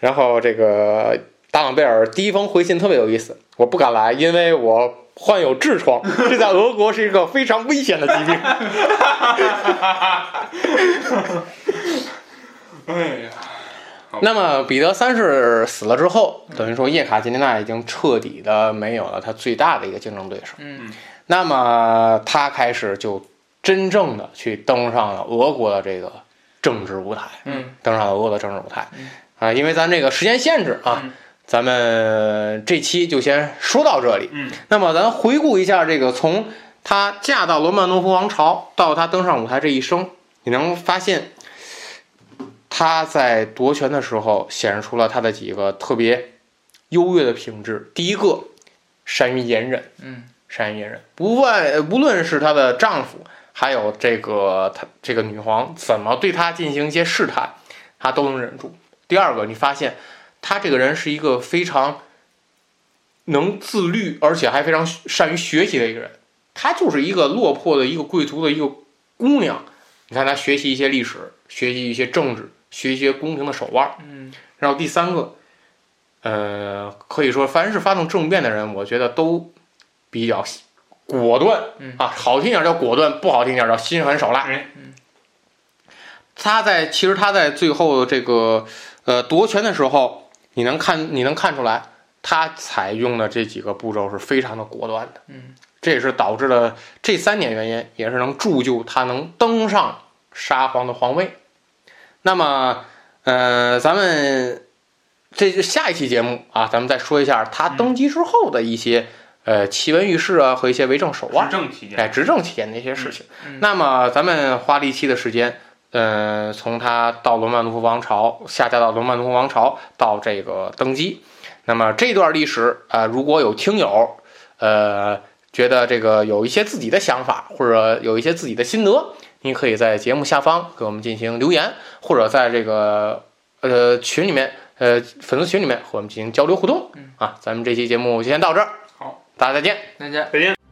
然后这个达朗贝尔第一封回信特别有意思，我不敢来，因为我患有痔疮，这在俄国是一个非常危险的疾病。哎呀，那么彼得三世死了之后，等于说叶卡捷琳娜已经彻底的没有了他最大的一个竞争对手。嗯那么他开始就真正的去登上了俄国的这个政治舞台，嗯登上了俄国的政治舞台。啊，因为咱这个时间限制啊，嗯咱们这期就先说到这里。嗯，那么咱回顾一下这个从她嫁到罗曼诺夫王朝到她登上舞台这一生，你能发现她在夺权的时候显示出了她的几个特别优越的品质。第一个，善于隐忍。嗯善于隐忍，不外无论是她的丈夫，还有这个她这个女皇怎么对她进行一些试探，她都能忍住。第二个，你发现她这个人是一个非常能自律，而且还非常善于学习的一个人。她就是一个落魄的一个贵族的一个姑娘，你看她学习一些历史，学习一些政治，学一些宫廷的手腕。嗯然后第三个，呃，可以说凡是发动政变的人，我觉得都比较果断、嗯啊，好听点叫果断，不好听点叫心狠手辣。哎他在其实他在最后这个呃夺权的时候，你能看你能看出来，他采用的这几个步骤是非常的果断的。嗯，这也是导致了这三点原因，也是能铸就他能登上沙皇的皇位。那么，呃，咱们这是下一期节目啊，咱们再说一下他登基之后的一些、呃奇闻异事啊和一些为政手腕执。政期间，哎，执政期间的一些事情。嗯那么咱们花了一期的时间，呃，从他到罗曼诺夫王朝，下嫁到罗曼诺夫王朝，到这个登基，那么这段历史啊、呃如果有听友，呃，觉得这个有一些自己的想法，或者有一些自己的心得，您可以在节目下方给我们进行留言，或者在这个呃群里面，呃粉丝群里面和我们进行交流互动。啊，咱们这期节目就先到这儿，好，大家再见。再见。再见。